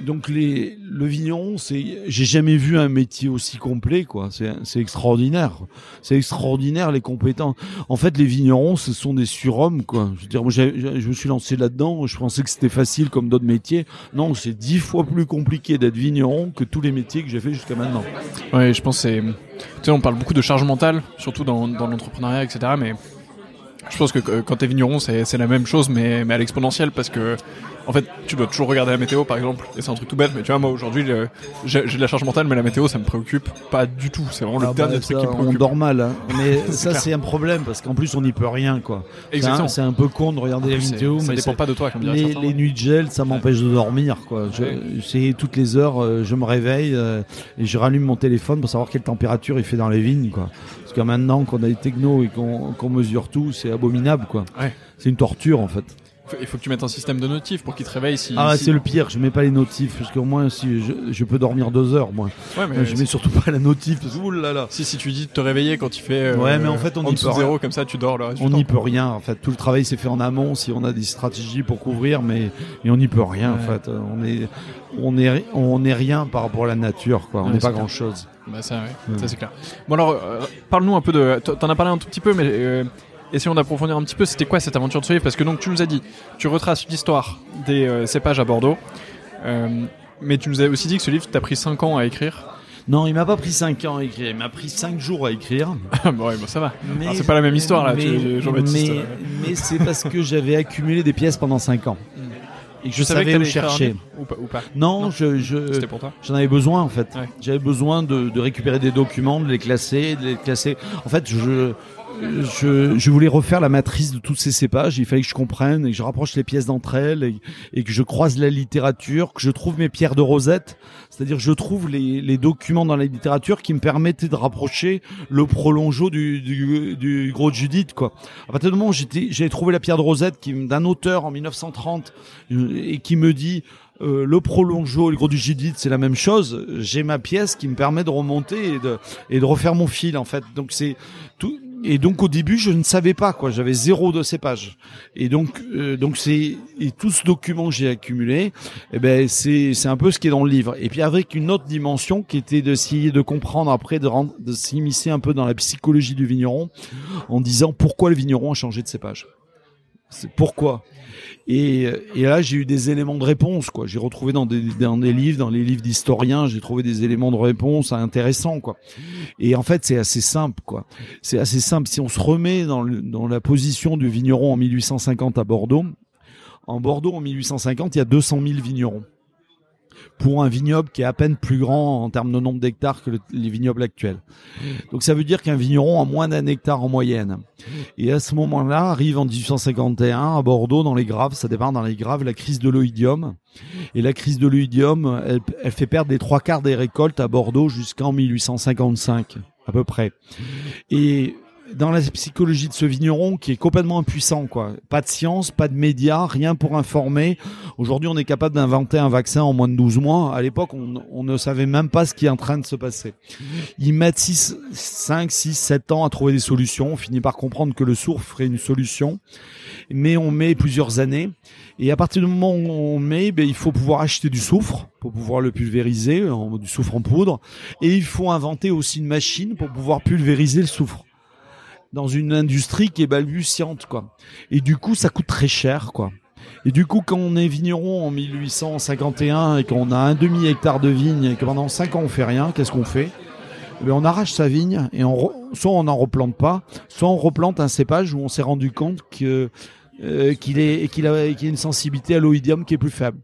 donc les le vigneron, c'est j'ai jamais vu un métier aussi complet quoi. C'est extraordinaire. C'est extraordinaire les compétences. En fait, les vignerons, ce sont des surhommes quoi. Je veux dire, moi je me suis lancé là-dedans. Je pensais que c'était facile comme d'autres métiers. Non, c'est dix fois plus compliqué d'être vigneron que tous les métiers que j'ai fait jusqu'à maintenant. Ouais, je pense c'est. Tu sais, on parle beaucoup de charge mentale, surtout dans l'entrepreneuriat, etc. Mais je pense que quand t'es vigneron, c'est c'est la même chose, mais mais à l'exponentielle parce que en fait, tu dois toujours regarder la météo, par exemple. Et c'est un truc tout bête, mais tu vois, moi aujourd'hui, j'ai de la charge mentale, mais la météo, ça me préoccupe pas du tout. C'est vraiment le ah dernier bah, truc qui me préoccupe. On dort mal, hein. mais ça, c'est un problème parce qu'en plus, on n'y peut rien, quoi. Exactement. C'est un, peu con de regarder la météo, ça mais dépend pas de toi, comme les, les nuits de gel, ça m'empêche de dormir, quoi. C'est toutes les heures, euh, je me réveille euh, et je rallume mon téléphone pour savoir quelle température il fait dans les vignes, quoi. Parce que maintenant qu'on a des technos et qu'on mesure tout, c'est abominable, quoi. C'est une torture, en fait. Il faut que tu mettes un système de notifs pour qu'il te réveille si. Ah, c'est le pire, je mets pas les notifs, parce qu'au moins, si je, peux dormir deux heures, moi. Ouais, mais je mets surtout pas la notif, parce que, Si, si tu dis de te réveiller quand tu fais. Euh, ouais, mais en fait, on y peut zéro, comme ça, tu dors le On n'y peut rien, en fait. Tout le travail s'est fait en amont, si on a des stratégies pour couvrir, mais, mais on n'y peut rien, en fait. On est, on est, on est rien par rapport à la nature, quoi. On n'est pas grand chose. Bah, ça, oui. Ça, c'est clair. Bon, alors, euh, parle-nous un peu de. T'en as parlé un tout petit peu, mais. Euh, essayons d'approfondir un petit peu, c'était quoi cette aventure de ce livre Parce que donc tu nous as dit, tu retraces l'histoire des euh, cépages à Bordeaux, euh, mais tu nous as aussi dit que ce livre t'a pris 5 ans à écrire. Non, il m'a pas pris 5 ans à écrire, il m'a pris 5 jours à écrire. bon, ouais, bon, ça va. C'est pas la même histoire là, Jean-Baptiste. Mais, mais c'est parce que j'avais accumulé des pièces pendant 5 ans. Et que je savais où chercher. Ou pas, ou pas. Non, je, je j'en avais besoin en fait. J'avais besoin de, de, récupérer des documents, de les classer, de les classer. En fait, je, je, je, voulais refaire la matrice de tous ces cépages. Il fallait que je comprenne et que je rapproche les pièces d'entre elles et, que je croise la littérature, que je trouve mes pierres de rosette. C'est-à-dire je trouve les, les, documents dans la littérature qui me permettaient de rapprocher le prolongeau du, du, du gros de Judith. Quoi. À partir du moment où j'ai trouvé la pierre de rosette d'un auteur en 1930 euh, et qui me dit euh, le prolongeau et le gros du Judith, c'est la même chose. J'ai ma pièce qui me permet de remonter et de, et de refaire mon fil en fait. Donc c'est tout et donc au début je ne savais pas quoi, j'avais zéro de cépage. Et donc euh, donc c'est et tout ce document que j'ai accumulé, eh ben c'est c'est un peu ce qui est dans le livre. Et puis avec une autre dimension qui était d'essayer de comprendre après de rendre, de s'immiscer un peu dans la psychologie du vigneron en disant pourquoi le vigneron a changé de cépage. C'est pourquoi et, et là, j'ai eu des éléments de réponse, quoi. J'ai retrouvé dans des, dans des livres, dans les livres d'historiens, j'ai trouvé des éléments de réponse intéressants, quoi. Et en fait, c'est assez simple, quoi. C'est assez simple. Si on se remet dans, le, dans la position du vigneron en 1850 à Bordeaux, en Bordeaux en 1850, il y a 200 000 vignerons pour un vignoble qui est à peine plus grand en termes de nombre d'hectares que les vignobles actuels. Donc ça veut dire qu'un vigneron a moins d'un hectare en moyenne. Et à ce moment-là, arrive en 1851 à Bordeaux, dans les Graves, ça démarre dans les Graves, la crise de l'oïdium. Et la crise de l'oïdium, elle, elle fait perdre les trois quarts des récoltes à Bordeaux jusqu'en 1855 à peu près. Et dans la psychologie de ce vigneron qui est complètement impuissant, quoi. Pas de science, pas de médias, rien pour informer. Aujourd'hui, on est capable d'inventer un vaccin en moins de 12 mois. À l'époque, on, ne savait même pas ce qui est en train de se passer. Ils mettent 6, 5, 6, 7 ans à trouver des solutions. On finit par comprendre que le sourd ferait une solution. Mais on met plusieurs années. Et à partir du moment où on met, ben, il faut pouvoir acheter du soufre pour pouvoir le pulvériser, du soufre en poudre. Et il faut inventer aussi une machine pour pouvoir pulvériser le soufre dans une industrie qui est balbutiante, quoi. Et du coup, ça coûte très cher, quoi. Et du coup, quand on est vigneron en 1851 et qu'on a un demi hectare de vigne et que pendant cinq ans on fait rien, qu'est-ce qu'on fait? Eh ben, on arrache sa vigne et on soit on n'en replante pas, soit on replante un cépage où on s'est rendu compte que euh, qu'il est qu'il a, qu'il a une sensibilité à l'oïdium qui est plus faible.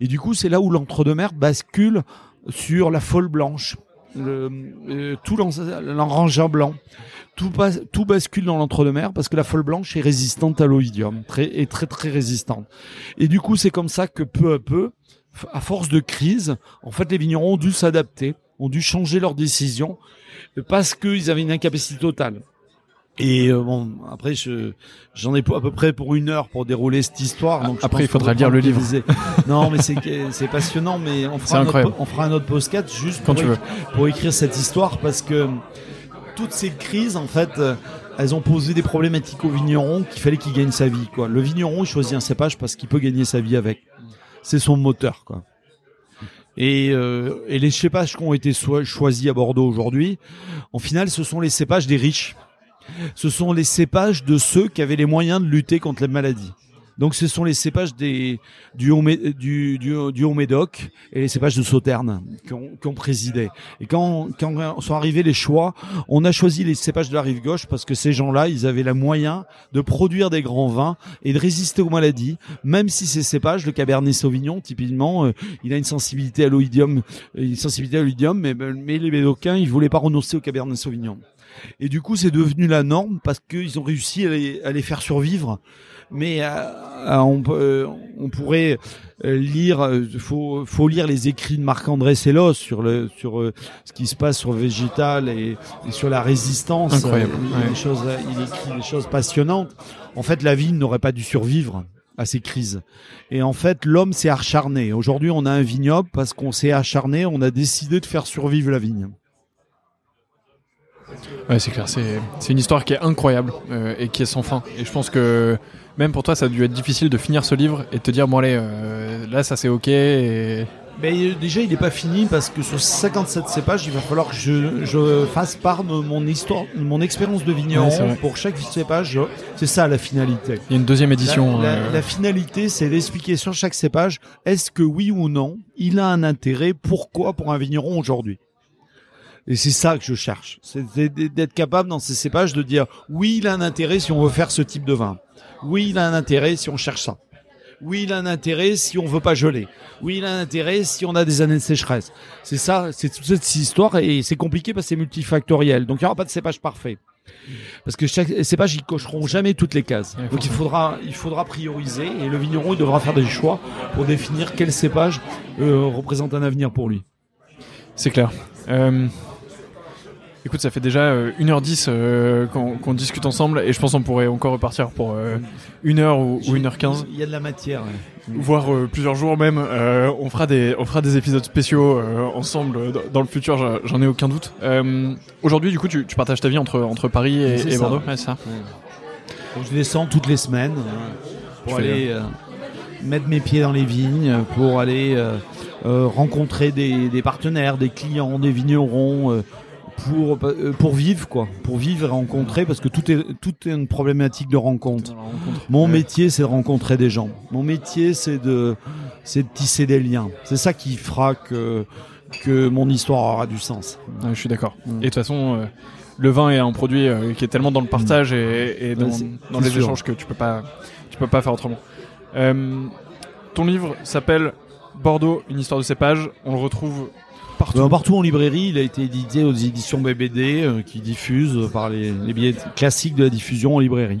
Et du coup, c'est là où l'entre-deux-mer bascule sur la folle blanche, le, euh, tout blanc. Tout, tout bascule dans l'entre-deux-mer parce que la folle blanche est résistante à l'oïdium, très, est très très résistante. Et du coup, c'est comme ça que peu à peu, à force de crise, en fait, les vignerons ont dû s'adapter, ont dû changer leurs décisions parce qu'ils avaient une incapacité totale. Et euh, bon, après, je, j'en ai à peu près pour une heure pour dérouler cette histoire. Donc après, il faudra lire le livre. non, mais c'est, c'est passionnant. Mais on fera, un autre, on fera un autre podcast juste pour, pour écrire cette histoire parce que toutes ces crises, en fait, euh, elles ont posé des problématiques au vigneron qu'il fallait qu'il gagne sa vie. Quoi. Le vigneron, il choisit un cépage parce qu'il peut gagner sa vie avec. C'est son moteur. Quoi. Et, euh, et les cépages qui ont été choisis à Bordeaux aujourd'hui, en final, ce sont les cépages des riches ce sont les cépages de ceux qui avaient les moyens de lutter contre les maladies. Donc ce sont les cépages des, du, haut, du, du, Médoc et les cépages de Sauterne qui ont. Et quand, quand sont arrivés les choix, on a choisi les cépages de la rive gauche parce que ces gens-là, ils avaient la moyen de produire des grands vins et de résister aux maladies, même si ces cépages, le Cabernet Sauvignon, typiquement, euh, il a une sensibilité à l'oïdium, une sensibilité à l'oïdium, mais, mais les Médocains, ils voulaient pas renoncer au Cabernet Sauvignon. Et du coup, c'est devenu la norme parce qu'ils ont réussi à les, faire survivre. Mais euh, euh, on, euh, on, pourrait lire, faut, faut lire les écrits de Marc-André Sellos sur le sur ce qui se passe sur le végétal et, sur la résistance. Incroyable. Il, choses, il écrit des choses passionnantes. En fait, la vigne n'aurait pas dû survivre à ces crises. Et en fait, l'homme s'est acharné. Aujourd'hui, on a un vignoble parce qu'on s'est acharné, on a décidé de faire survivre la vigne. Ouais, c'est clair. C'est, une histoire qui est incroyable euh, et qui est sans fin. Et je pense que même pour toi, ça a dû être difficile de finir ce livre et de te dire, bon allez, euh, là, ça c'est ok. Et... Mais euh, déjà, il n'est pas fini parce que sur 57 cépages, il va falloir que je, je fasse part de mon histoire, de mon expérience de vigneron pour chaque cépage. C'est ça la finalité. Il y a une deuxième édition. La, la finalité, c'est d'expliquer sur chaque cépage, est-ce que oui ou non, il a un intérêt, pourquoi pour un vigneron aujourd'hui? Et c'est ça que je cherche. C'est d'être capable dans ces cépages de dire oui, il a un intérêt si on veut faire ce type de vin. Oui, il a un intérêt si on cherche ça. Oui, il a un intérêt si on veut pas geler. Oui, il a un intérêt si on a des années de sécheresse. C'est ça, c'est toute cette histoire et c'est compliqué parce que c'est multifactoriel. Donc il n'y aura pas de cépage parfait. Parce que chaque cépage, ils cocheront jamais toutes les cases. Donc il faudra, il faudra prioriser et le vigneron il devra faire des choix pour définir quel cépage euh, représente un avenir pour lui. C'est clair. Euh, Écoute, ça fait déjà 1h10 euh, euh, qu'on discute ensemble et je pense qu'on pourrait encore repartir pour 1h euh, ou, 1h15. Il y a de la matière. Voire plusieurs jours même. on, fera des, on fera des épisodes spéciaux ensemble dans le futur, j'en ai aucun doute. Aujourd'hui, du coup, tu, partages ta vie entre, entre Paris et, Bordeaux ouais, ça. je descends toutes les semaines pour aller mettre mes pieds dans les vignes, pour aller rencontrer des, des, partenaires, des clients, des vignerons euh, pour vivre quoi, pour vivre et rencontrer parce que tout est tout est une problématique de rencontre. Mon métier c'est de rencontrer des gens. Mon métier c'est de c'est de tisser des liens. C'est ça qui fera que que mon histoire aura du sens. je suis d'accord. Mm. Et de toute façon euh, le vin est un produit euh, qui est tellement dans le partage et, et, dans, dans les échanges que tu peux pas tu peux pas faire autrement. ton livre s'appelle Bordeaux, une histoire de cépage. On le retrouve Partout. partout en librairie, il a été édité aux éditions BBD euh, qui diffusent par les, les billets classiques de la diffusion en librairie.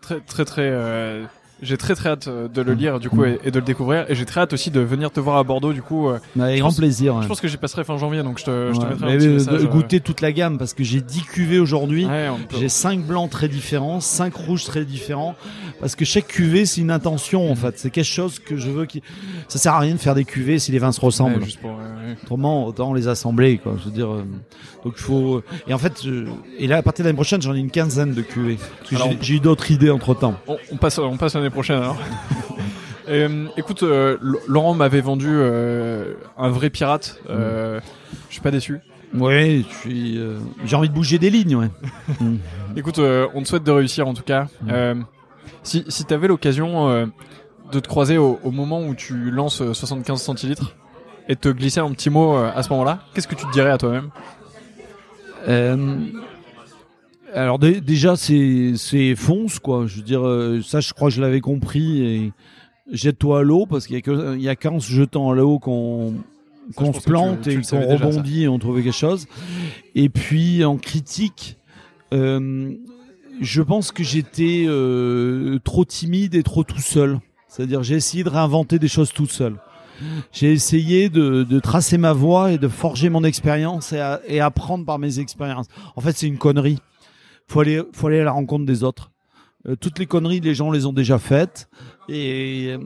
Très très très euh, j'ai très très hâte euh, de le lire du coup et, de le découvrir et j'ai très hâte aussi de venir te voir à Bordeaux du coup. Euh, avec grand plaisir. Je pense que j'y passerai fin janvier donc je te, je te mettrai un petit message, goûter toute la gamme parce que j'ai 10 cuvées aujourd'hui. j'ai 5 blancs très différents, 5 rouges très différents parce que chaque cuvée c'est une intention en fait. C'est quelque chose que je veux qui ça sert à rien de faire des cuvées si les vins se ressemblent. Juste pour, Autrement autant les assembler quoi. Je veux dire donc il faut et en fait et là à partir de l'année prochaine j'en ai une quinzaine de cuvées. J'ai eu d'autres idées entre temps. On, on passe on passe l'année prochaine alors. Euh, écoute, euh, Laurent m'avait vendu euh, un vrai pirate. je suis pas déçu. Oui, j'ai envie de bouger des lignes. Ouais. écoute, on te souhaite de réussir en tout cas. si si tu avais l'occasion de te croiser au, moment où tu lances 75 centilitres et te glisser un petit mot à ce moment-là, qu'est-ce que tu te dirais à toi-même? Euh, alors déjà c'est c'est fonce quoi. Je veux dire euh, ça je crois que je l'avais compris et jette-toi à l'eau parce qu'il y a qu'en se jetant à l'eau qu'on qu'on se plante et qu'on rebondit et on trouve quelque chose. Et puis en critique, euh, je pense que j'étais euh, trop timide et trop tout seul. C'est-à-dire j'ai essayé de réinventer des choses tout seul. J'ai essayé de, tracer ma voie et de forger mon expérience et, apprendre par mes expériences. En fait, c'est une connerie. Faut aller, faut aller à la rencontre des autres. Euh, toutes les conneries, les gens les ont déjà faites et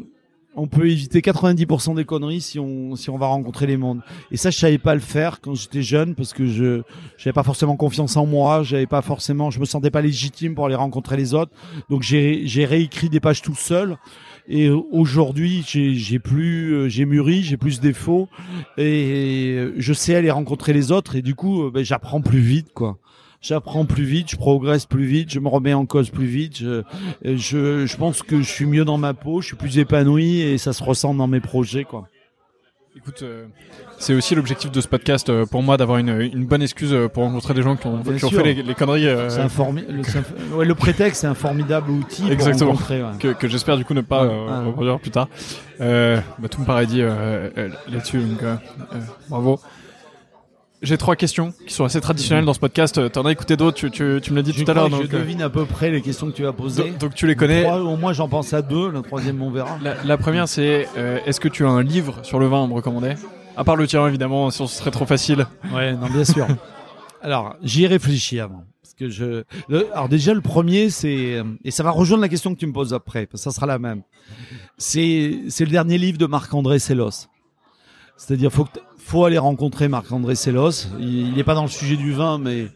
on peut éviter 90% des conneries si on si on va rencontrer les mondes. Et ça, je savais pas le faire quand j'étais jeune parce que je j'avais pas forcément confiance en moi, j'avais pas forcément, je me sentais pas légitime pour aller rencontrer les autres. Donc j'ai j'ai réécrit des pages tout seul. Et aujourd'hui, j'ai plus j'ai mûri, j'ai plus de défauts et je sais aller rencontrer les autres et du coup, ben, j'apprends plus vite quoi j'apprends plus vite, je progresse plus vite, je me remets en cause plus vite. Je, je, je, pense que je suis mieux dans ma peau, je suis plus épanoui et ça se ressent dans mes projets, quoi. Écoute, euh, c'est aussi l'objectif de ce podcast euh, pour moi d'avoir une, une, bonne excuse euh, pour rencontrer des gens qui ont, qui ont fait les, les conneries. C'est le, ouais, le prétexte, c'est un formidable outil Exactement. pour rencontrer. Ouais. Que, que j'espère du coup ne pas reproduire plus tard. bah, tout me paraît dit là-dessus, donc bravo. J'ai trois questions qui sont assez traditionnelles dans ce podcast. T'en as écouté d'autres, tu, tu, tu, me l'as dit tout à l'heure. Je euh, devine à peu près les questions que tu vas poser. Donc, tu les connais. au moins j'en pense à deux, la troisième on verra. La, première c'est euh, est-ce que tu as un livre sur le vin à me recommander? À part le tien évidemment, sinon ce serait trop facile. Ouais, non bien sûr. alors j'y ai réfléchi avant. Parce que je... alors déjà le premier c'est... Et ça va rejoindre la question que tu me poses après, parce que ça sera la même. C'est, c'est le dernier livre de Marc-André Sellos. C'est-à-dire faut que faut aller rencontrer Marc-André Sellos. Il n'est pas dans le sujet du vin, mais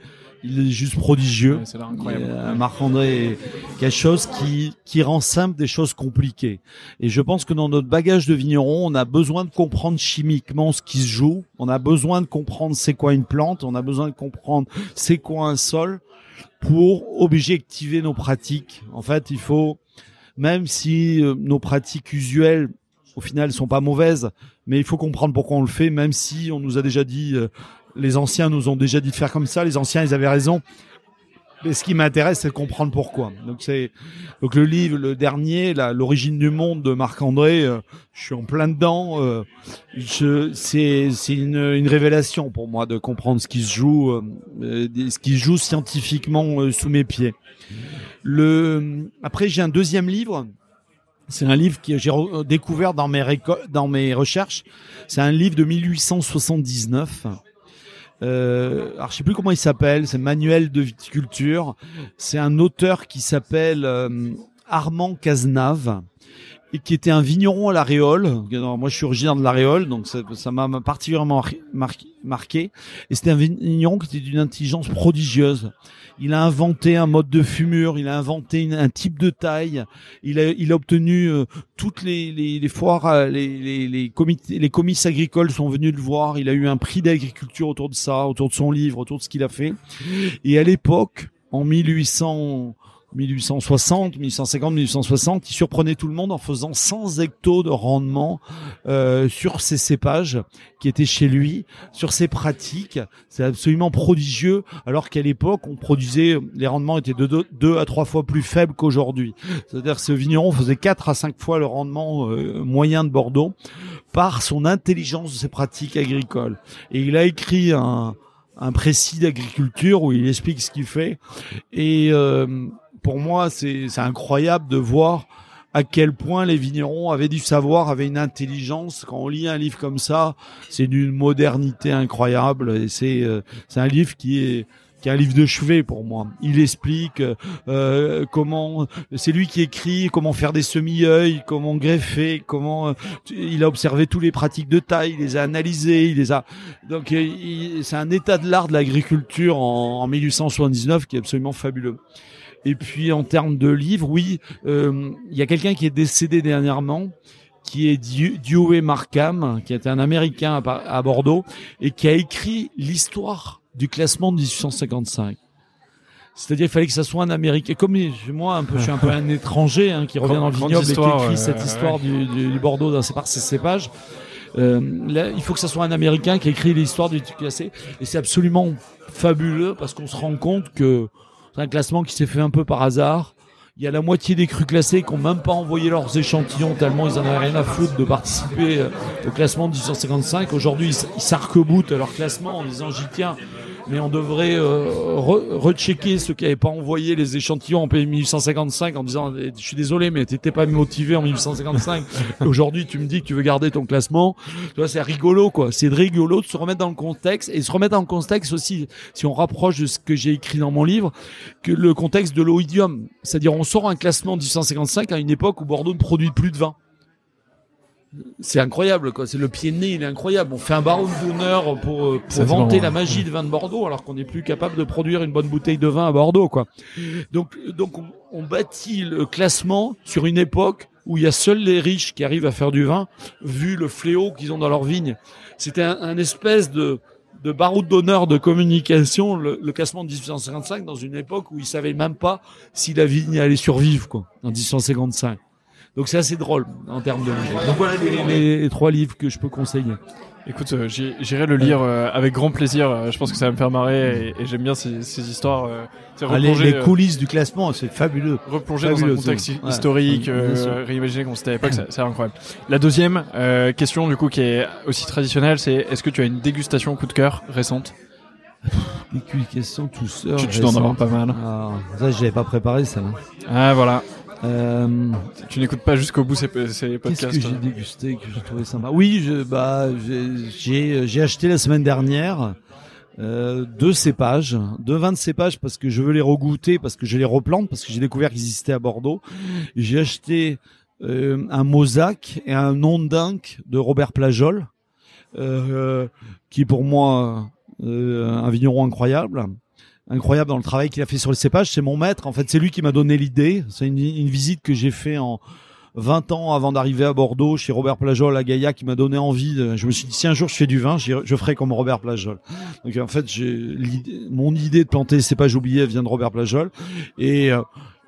il est juste prodigieux. Euh, Marc-André quelque chose qui, qui rend simple des choses compliquées. Et je pense que dans notre bagage de vigneron, on a besoin de comprendre chimiquement ce qui se joue. On a besoin de comprendre c'est quoi une plante. On a besoin de comprendre c'est quoi un sol pour objectiver nos pratiques. En fait, il faut, même si euh, nos pratiques usuelles au final sont pas mauvaises, mais il faut comprendre pourquoi on le fait, même si on nous a déjà dit, euh, les anciens nous ont déjà dit de faire comme ça, les anciens ils avaient raison. Mais ce qui m'intéresse, c'est de comprendre pourquoi. Donc c'est donc le livre, le dernier, l'origine du monde de Marc André. Euh, je suis en plein dedans. Euh, c'est c'est une, révélation pour moi de comprendre ce qui se joue, ce qui joue scientifiquement sous mes pieds. Le après j'ai un deuxième livre c'est un livre que j'ai découvert dans mes, dans mes recherches. C'est un livre de 1879. Euh, alors je sais plus comment il s'appelle. C'est Manuel de viticulture. C'est un auteur qui s'appelle euh, Armand Cazenave et qui était un vigneron à la Réole. moi, je suis originaire de la Réole, donc ça m'a particulièrement marqué. Et c'était un vigneron qui était d'une intelligence prodigieuse. Il a inventé un mode de fumure, il a inventé un type de taille, il a, obtenu euh, toutes les, foires, euh, les, les, comités, les comices agricoles sont venus le voir. Il a eu un prix d'agriculture autour de ça, autour de son livre, autour de ce qu'il a fait. Et à l'époque, en 1800 1860, 1850, 1860, il surprenait tout le monde en faisant 100 hectos de rendement euh, sur ses cépages qui étaient chez lui, sur ses pratiques. C'est absolument prodigieux, alors qu'à l'époque, on produisait, les rendements étaient de deux, à trois fois plus faibles qu'aujourd'hui. C'est-à-dire que ce vigneron faisait quatre à cinq fois le rendement euh, moyen de Bordeaux par son intelligence de ses pratiques agricoles. Et il a écrit un, un précis d'agriculture où il explique ce qu'il fait. Et euh, pour moi, c'est incroyable de voir à quel point les vignerons avaient du savoir, avaient une intelligence. Quand on lit un livre comme ça, c'est d'une modernité incroyable. Et c'est euh, un livre qui est qui est un livre de chevet pour moi. Il explique euh, comment c'est lui qui écrit comment faire des semi-œils, comment greffer, comment euh, il a observé tous les pratiques de taille, il les a analysés, il les a donc c'est un état de l'art de l'agriculture en 1879 qui est absolument fabuleux. Et puis en termes de livres, oui, euh, il y a quelqu'un qui est décédé dernièrement qui est Dewey Markham, qui était un Américain à, Bordeaux, et qui a écrit l'histoire du classement de 1855. C'est-à-dire qu'il fallait que ça soit un Américain. Comme moi, un peu, je suis un peu un étranger hein, qui revient dans le vignoble et qui écrit cette histoire du, du, Bordeaux dans ses, par ses cépages. Euh, là, il faut que ça soit un Américain qui écrit l'histoire du classé. Et c'est absolument fabuleux parce qu'on se rend compte que c'est un classement qui s'est fait un peu par hasard. Il y a la moitié des crus classés qui n'ont même pas envoyé leurs échantillons tellement ils en avaient rien à foutre de participer euh, au classement de 1855. Aujourd'hui, ils s'arc-boutent leur classement en disant j'y tiens mais on devrait euh, rechecker ceux qui n'avaient pas envoyé les échantillons en 1855 en disant eh, je suis désolé mais t'étais pas motivé en 1855 aujourd'hui tu me dis que tu veux garder ton classement. Tu vois c'est rigolo quoi. C'est rigolo de se remettre dans le contexte et se remettre dans le contexte aussi si on rapproche de ce que j'ai écrit dans mon livre que le contexte de l'oïdium. C'est-à-dire on sort un classement de 1855 à une époque où Bordeaux ne produit plus de vin c'est incroyable quoi. C'est le pied de nez il est incroyable. On fait un baron d'honneur pour, euh, pour vanter la magie de vin de Bordeaux alors qu'on n'est plus capable de produire une bonne bouteille de vin à Bordeaux quoi. Donc donc on, bâtit le classement sur une époque où il y a seuls les riches qui arrivent à faire du vin vu le fléau qu'ils ont dans leur vigne. C'était un, espèce de de baroud d'honneur de communication, le, le, classement de 1855 dans une époque où ils savaient même pas si la vigne allait survivre, quoi, en 1855. Donc c'est assez drôle en termes de livres. Donc voilà les, trois livres que je peux conseiller. Écoute, euh, j'irai le lire euh, avec grand plaisir. Euh, je pense que ça va me faire marrer et, j'aime bien ces, ces histoires. Ah, les, coulisses du classement, c'est fabuleux. Replonger dans un contexte historique, réimaginer comment c'était à l'époque, c'est incroyable. La deuxième question, du coup, qui est aussi traditionnelle, c'est est-ce que tu as une dégustation coup de cœur récente? Une question tout seul. Tu, tu dois en avoir pas mal. Ah, ça, je l'avais pas préparé, ça. Ah, voilà. Euh, tu n'écoutes pas jusqu'au bout ces, ces podcasts. Qu'est-ce que j'ai dégusté que j'ai trouvé sympa? Oui, je, bah, j'ai, j'ai acheté la semaine dernière euh, deux cépages, deux vins de cépages parce que je veux les regoûter, parce que je les replante, parce que j'ai découvert qu'ils existaient à Bordeaux. J'ai acheté euh, un Mosaque et un Nondinque de Robert Plajol, euh, qui est pour moi euh, un vigneron incroyable incroyable dans le travail qu'il a fait sur le cépage. C'est mon maître. En fait, c'est lui qui m'a donné l'idée. C'est une, visite que j'ai fait en 20 ans avant d'arriver à Bordeaux chez Robert Plajol à Gaïa qui m'a donné envie. De, je me suis dit si un jour je fais du vin, je ferai comme Robert Plajol. Donc en fait, mon idée de planter les cépages oubliés vient de Robert Plajol et euh,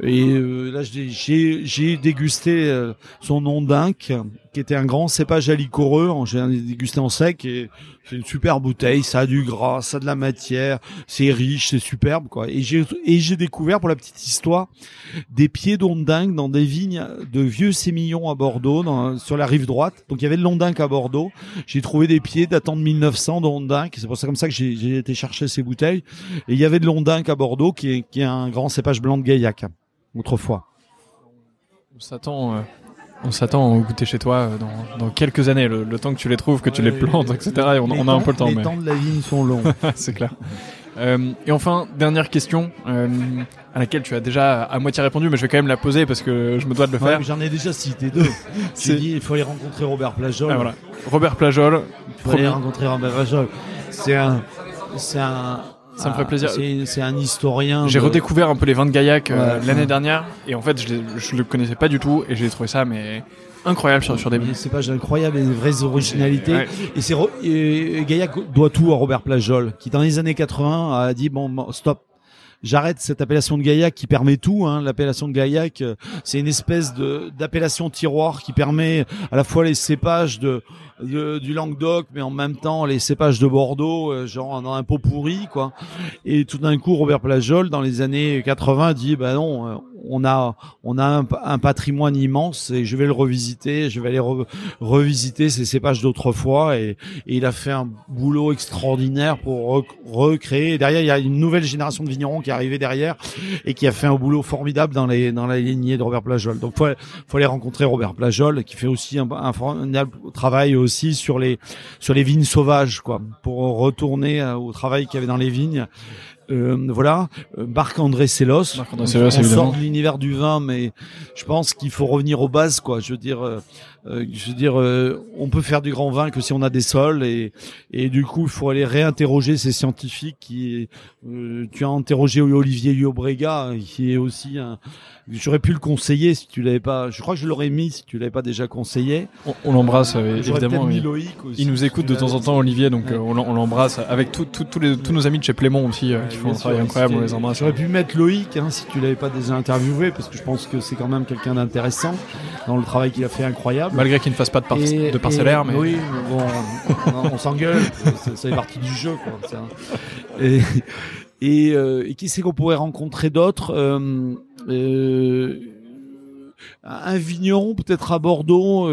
et euh, là, j'ai dégusté euh, son d'inc, qui était un grand cépage à liquoreux. J'ai dégusté en sec et c'est une super bouteille. Ça a du gras, ça a de la matière, c'est riche, c'est superbe quoi. Et j'ai et j'ai découvert pour la petite histoire des pieds d'ondingue dans des vignes de vieux sémillons à Bordeaux, dans, sur la rive droite. Donc il y avait de l'ondingue à Bordeaux. J'ai trouvé des pieds datant de 1900 d'ondingue. C'est pour ça comme ça que j'ai été chercher ces bouteilles. Et il y avait de l'ondingue à Bordeaux, qui est, qui est un grand cépage blanc de Gaillac autrefois. On s'attend, euh, on s'attend à goûter chez toi euh, dans, quelques années, le, temps que tu les trouves, que tu les plantes, etc. Et on, a un peu le temps. Les temps de la vigne sont longs. c'est clair. Euh, et enfin, dernière question à laquelle tu as déjà à moitié répondu, mais je vais quand même la poser parce que je me dois de le faire. J'en ai déjà cité deux. J'ai dit il faut aller rencontrer Robert Plajol. Ah, voilà. Robert Plajol. Il faut aller rencontrer Robert Plajol. C'est un, c'est un, ça me ferait plaisir. C'est un historien. J'ai redécouvert un peu les vins de Gaillac euh, l'année dernière et en fait je, je le connaissais pas du tout et j'ai trouvé ça mais incroyable sur, sur des C'est pas incroyable et des vraies originalités. Et c'est Gaillac doit tout à Robert Plajol qui dans les années 80 a dit bon stop j'arrête cette appellation de Gaillac qui permet tout. Hein. L'appellation de Gaillac, euh, c'est une espèce de d'appellation tiroir qui permet à la fois les cépages de, du Languedoc, mais en même temps les cépages de Bordeaux, euh, genre dans un pot pourri, quoi. Et tout d'un coup, Robert Plajol, dans les années 80, dit bah non, euh, on a on a un, patrimoine immense et je vais le revisiter, je vais aller revisiter ces cépages d'autrefois et, il a fait un boulot extraordinaire pour recréer. derrière, il y a une nouvelle génération de vignerons qui est arrivée derrière et qui a fait un boulot formidable dans les dans la lignée de Robert Plajol. Donc faut faut aller rencontrer Robert Plajol qui fait aussi un, un travail aussi sur les sur les vignes sauvages quoi pour retourner euh, au travail qu'il y avait dans les vignes euh, voilà, euh, Marc-André Sellos. on, sort de l'univers du vin, mais je pense qu'il faut revenir aux bases, quoi. Je veux dire, euh, je veux dire, on peut faire du grand vin que si on a des sols, et, et du coup, il faut aller réinterroger ces scientifiques. Qui, tu as interrogé Olivier Liobrega, qui est aussi un, J'aurais pu le conseiller si tu l'avais pas. Je crois que je l'aurais mis si tu l'avais pas déjà conseillé. On, l'embrasse euh, évidemment. Il, il, nous écoute de temps en temps, Olivier, donc euh, on, l'embrasse avec tous les, tous nos amis de chez Plémont aussi euh, qui font un travail incroyable. On les embrasse. J'aurais pu mettre Loïc hein, si tu l'avais pas déjà interviewé parce que je pense que c'est quand même quelqu'un d'intéressant dans le travail qu'il a fait incroyable. Malgré qu'il ne fasse pas de, par Et- de parcellaire, et- mais oui, mais bon, on, on s'engueule, ça, fait partie du jeu, quoi. ça. Et, et, euh, et qui c'est qu'on pourrait rencontrer d'autres euh, euh, Un vigneron, peut-être à Bordeaux, euh,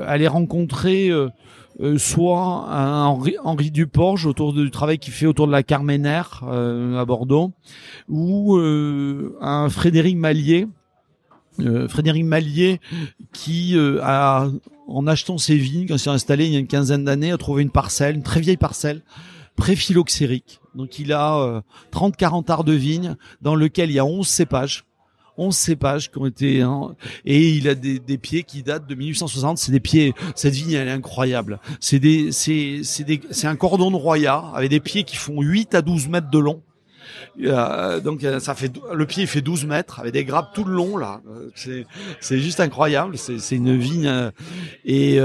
euh, aller rencontrer euh, soit un Henri, Henri Duporge autour du travail qu'il fait autour de la Carménère euh, à Bordeaux, ou euh, un Frédéric Mallier. Euh, Frédéric Mallier qui euh, a en achetant ses vignes, quand il s'est installé il y a une quinzaine d'années, a trouvé une parcelle, une très vieille parcelle, pré-phylloxérique. Donc il a euh, 30-40 arts de vignes dans lequel il y a 11 cépages. 11 cépages qui ont été hein, et il a des, des pieds qui datent de 1860 c'est des pieds cette vigne elle est incroyable c'est des c'est c'est un cordon de roya avec des pieds qui font 8 à 12 mètres de long euh, donc ça fait le pied fait 12 mètres avec des grappes tout le long là. Euh, C'est juste incroyable. C'est une vigne euh, et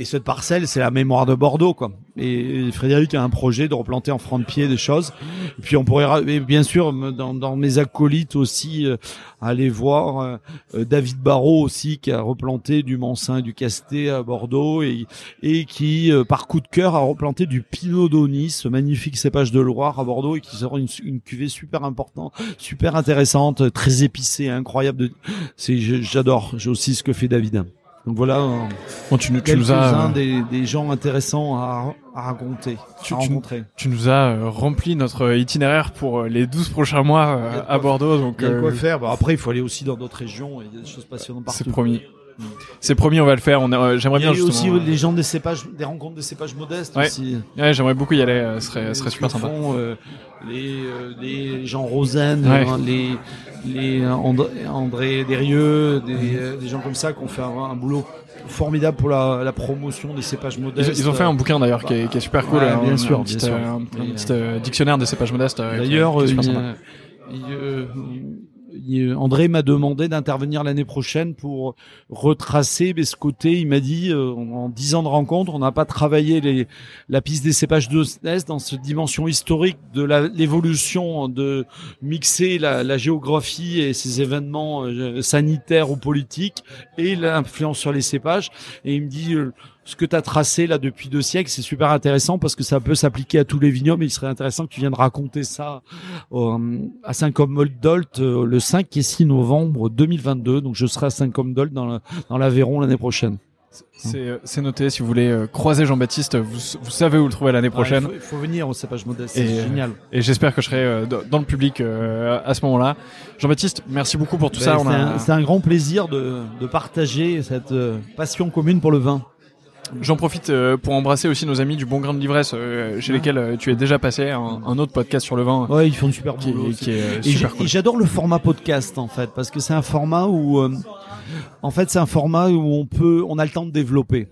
et cette parcelle c'est la mémoire de Bordeaux quoi. Et Frédéric a un projet de replanter en franc de pied des choses. Et puis on pourrait bien sûr dans, dans mes acolytes aussi aller voir euh, euh, David Barrault aussi qui a replanté du Mansin du Casté à Bordeaux et et qui euh, par coup de cœur a replanté du Pinot d'Onis, ce magnifique cépage de Loire à Bordeaux et qui sera une, une cuvée super importante, super intéressante, très épicée, incroyable. De... J'adore. J'ai aussi ce que fait David. Donc voilà euh, bon, tu, nous- tu nous as, euh, des, des gens intéressants à, à raconter, Tu- à tu- rencontrer. tu nous as euh, rempli notre itinéraire pour euh, les 12 prochains mois Il y euh, à Bordeaux, donc Il y a de quoi euh, faire. Bah, après, il faut aller aussi dans d'autres régions. Il y a des choses passionnantes partout. c'est promis. Mm. C'est promis, on va le faire. On euh, j'aimerais Il y bien a eu aussi euh, les gens des cépages, des rencontres des cépages modestes Ouais. aussi. Ouais, j'aimerais beaucoup y aller. euh, ce serait, super sympa. font, euh, les, euh, les gens Rosen, Ouais. hein, les, les euh, André, André Derieux, des, euh, des gens comme ça qui ont fait un, un boulot formidable pour la, la promotion des cépages modestes. ils ont fait un bouquin d'ailleurs qui, est, qui est super cool. Ouais, bien un, sûr, un bien petit, sûr. euh, un, un Et, petit euh, dictionnaire des cépages modestes. euh, D'ailleurs, euh, André m'a demandé d'intervenir l'année prochaine pour retracer mais ce côté. Il m'a dit, euh, en dix ans de rencontre, on n'a pas travaillé la piste des cépages de SNES dans cette dimension historique de l'évolution de mixer la, géographie et ces événements euh, sanitaires ou politiques et l'influence sur les cépages. Et il me dit, ce que tu as tracé là depuis deux siècles, c'est super intéressant parce que ça peut s'appliquer à tous les vignobles. Il serait intéressant que tu viennes raconter ça euh, à Saint-Côme-Dolt euh, le 5 et 6 novembre 2022. Donc je serai à Saint-Côme-Dolt dans l'Aveyron l'année prochaine. C'est euh, c'est noté. Si vous voulez euh, croiser Jean-Baptiste, vous, vous savez où le trouver l'année prochaine. Ah, il, faut, il faut venir au cépage modeste, c'est génial. Et j'espère que je serai euh, dans le public euh, à ce moment-là. Jean-Baptiste, merci beaucoup pour tout ça. Ben, On c'est a- un, grand plaisir de, de partager cette passion commune pour le vin. J'en profite euh, pour embrasser aussi nos amis du Bon Grain de L'ivresse, euh, chez Ah. lesquels euh, tu es déjà passé, un, un autre podcast sur le vin Ouais, ils font du super qui, boulot. qui est Et super cool. j'adore le format podcast en fait parce que c'est un format où euh, en fait c'est un format où on peut on a le temps de développer.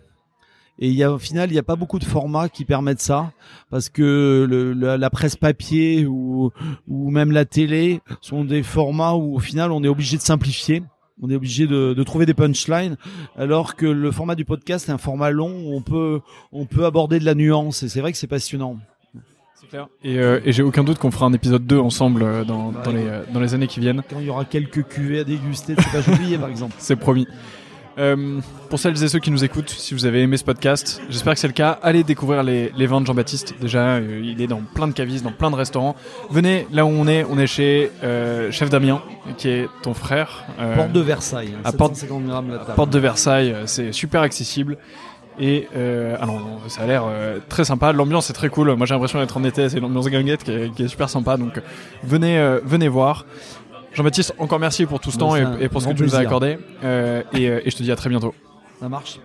Et il y a au final il n'y a pas beaucoup de formats qui permettent ça parce que le, la, la presse papier ou ou même la télé sont des formats où au final on est obligé de simplifier. On est obligé de, de trouver des punchlines, alors que le format du podcast est un format long où on peut on peut aborder de la nuance et c'est vrai que c'est passionnant. C'est clair. Et, euh, et j'ai aucun doute qu'on fera un épisode 2 ensemble euh, dans, dans, les, euh, dans les années qui viennent. Quand il y aura quelques cuvées à déguster, c'est pas oublié par exemple. C'est promis. Euh, pour celles et ceux qui nous écoutent, si vous avez aimé ce podcast, j'espère que c'est le cas. Allez découvrir les, les vins de Jean-Baptiste. Déjà, euh, il est dans plein de cavistes, dans plein de restaurants. Venez là où on est. On est chez euh, Chef Damien, qui est ton frère. Porte de Versailles, hein, à Porte- 750 grammes la table. Porte de Versailles, c'est super accessible. Et euh, alors, ça a l'air euh, très sympa. L'ambiance est très cool. Moi, j'ai l'impression d'être en été. C'est l'ambiance guinguette qui est, qui est super sympa. Donc, venez, euh, venez voir. Jean-Baptiste, encore merci pour tout ce temps et, pour ce que tu nous as accordé. Euh, et, euh, et je te dis à très bientôt. Ça marche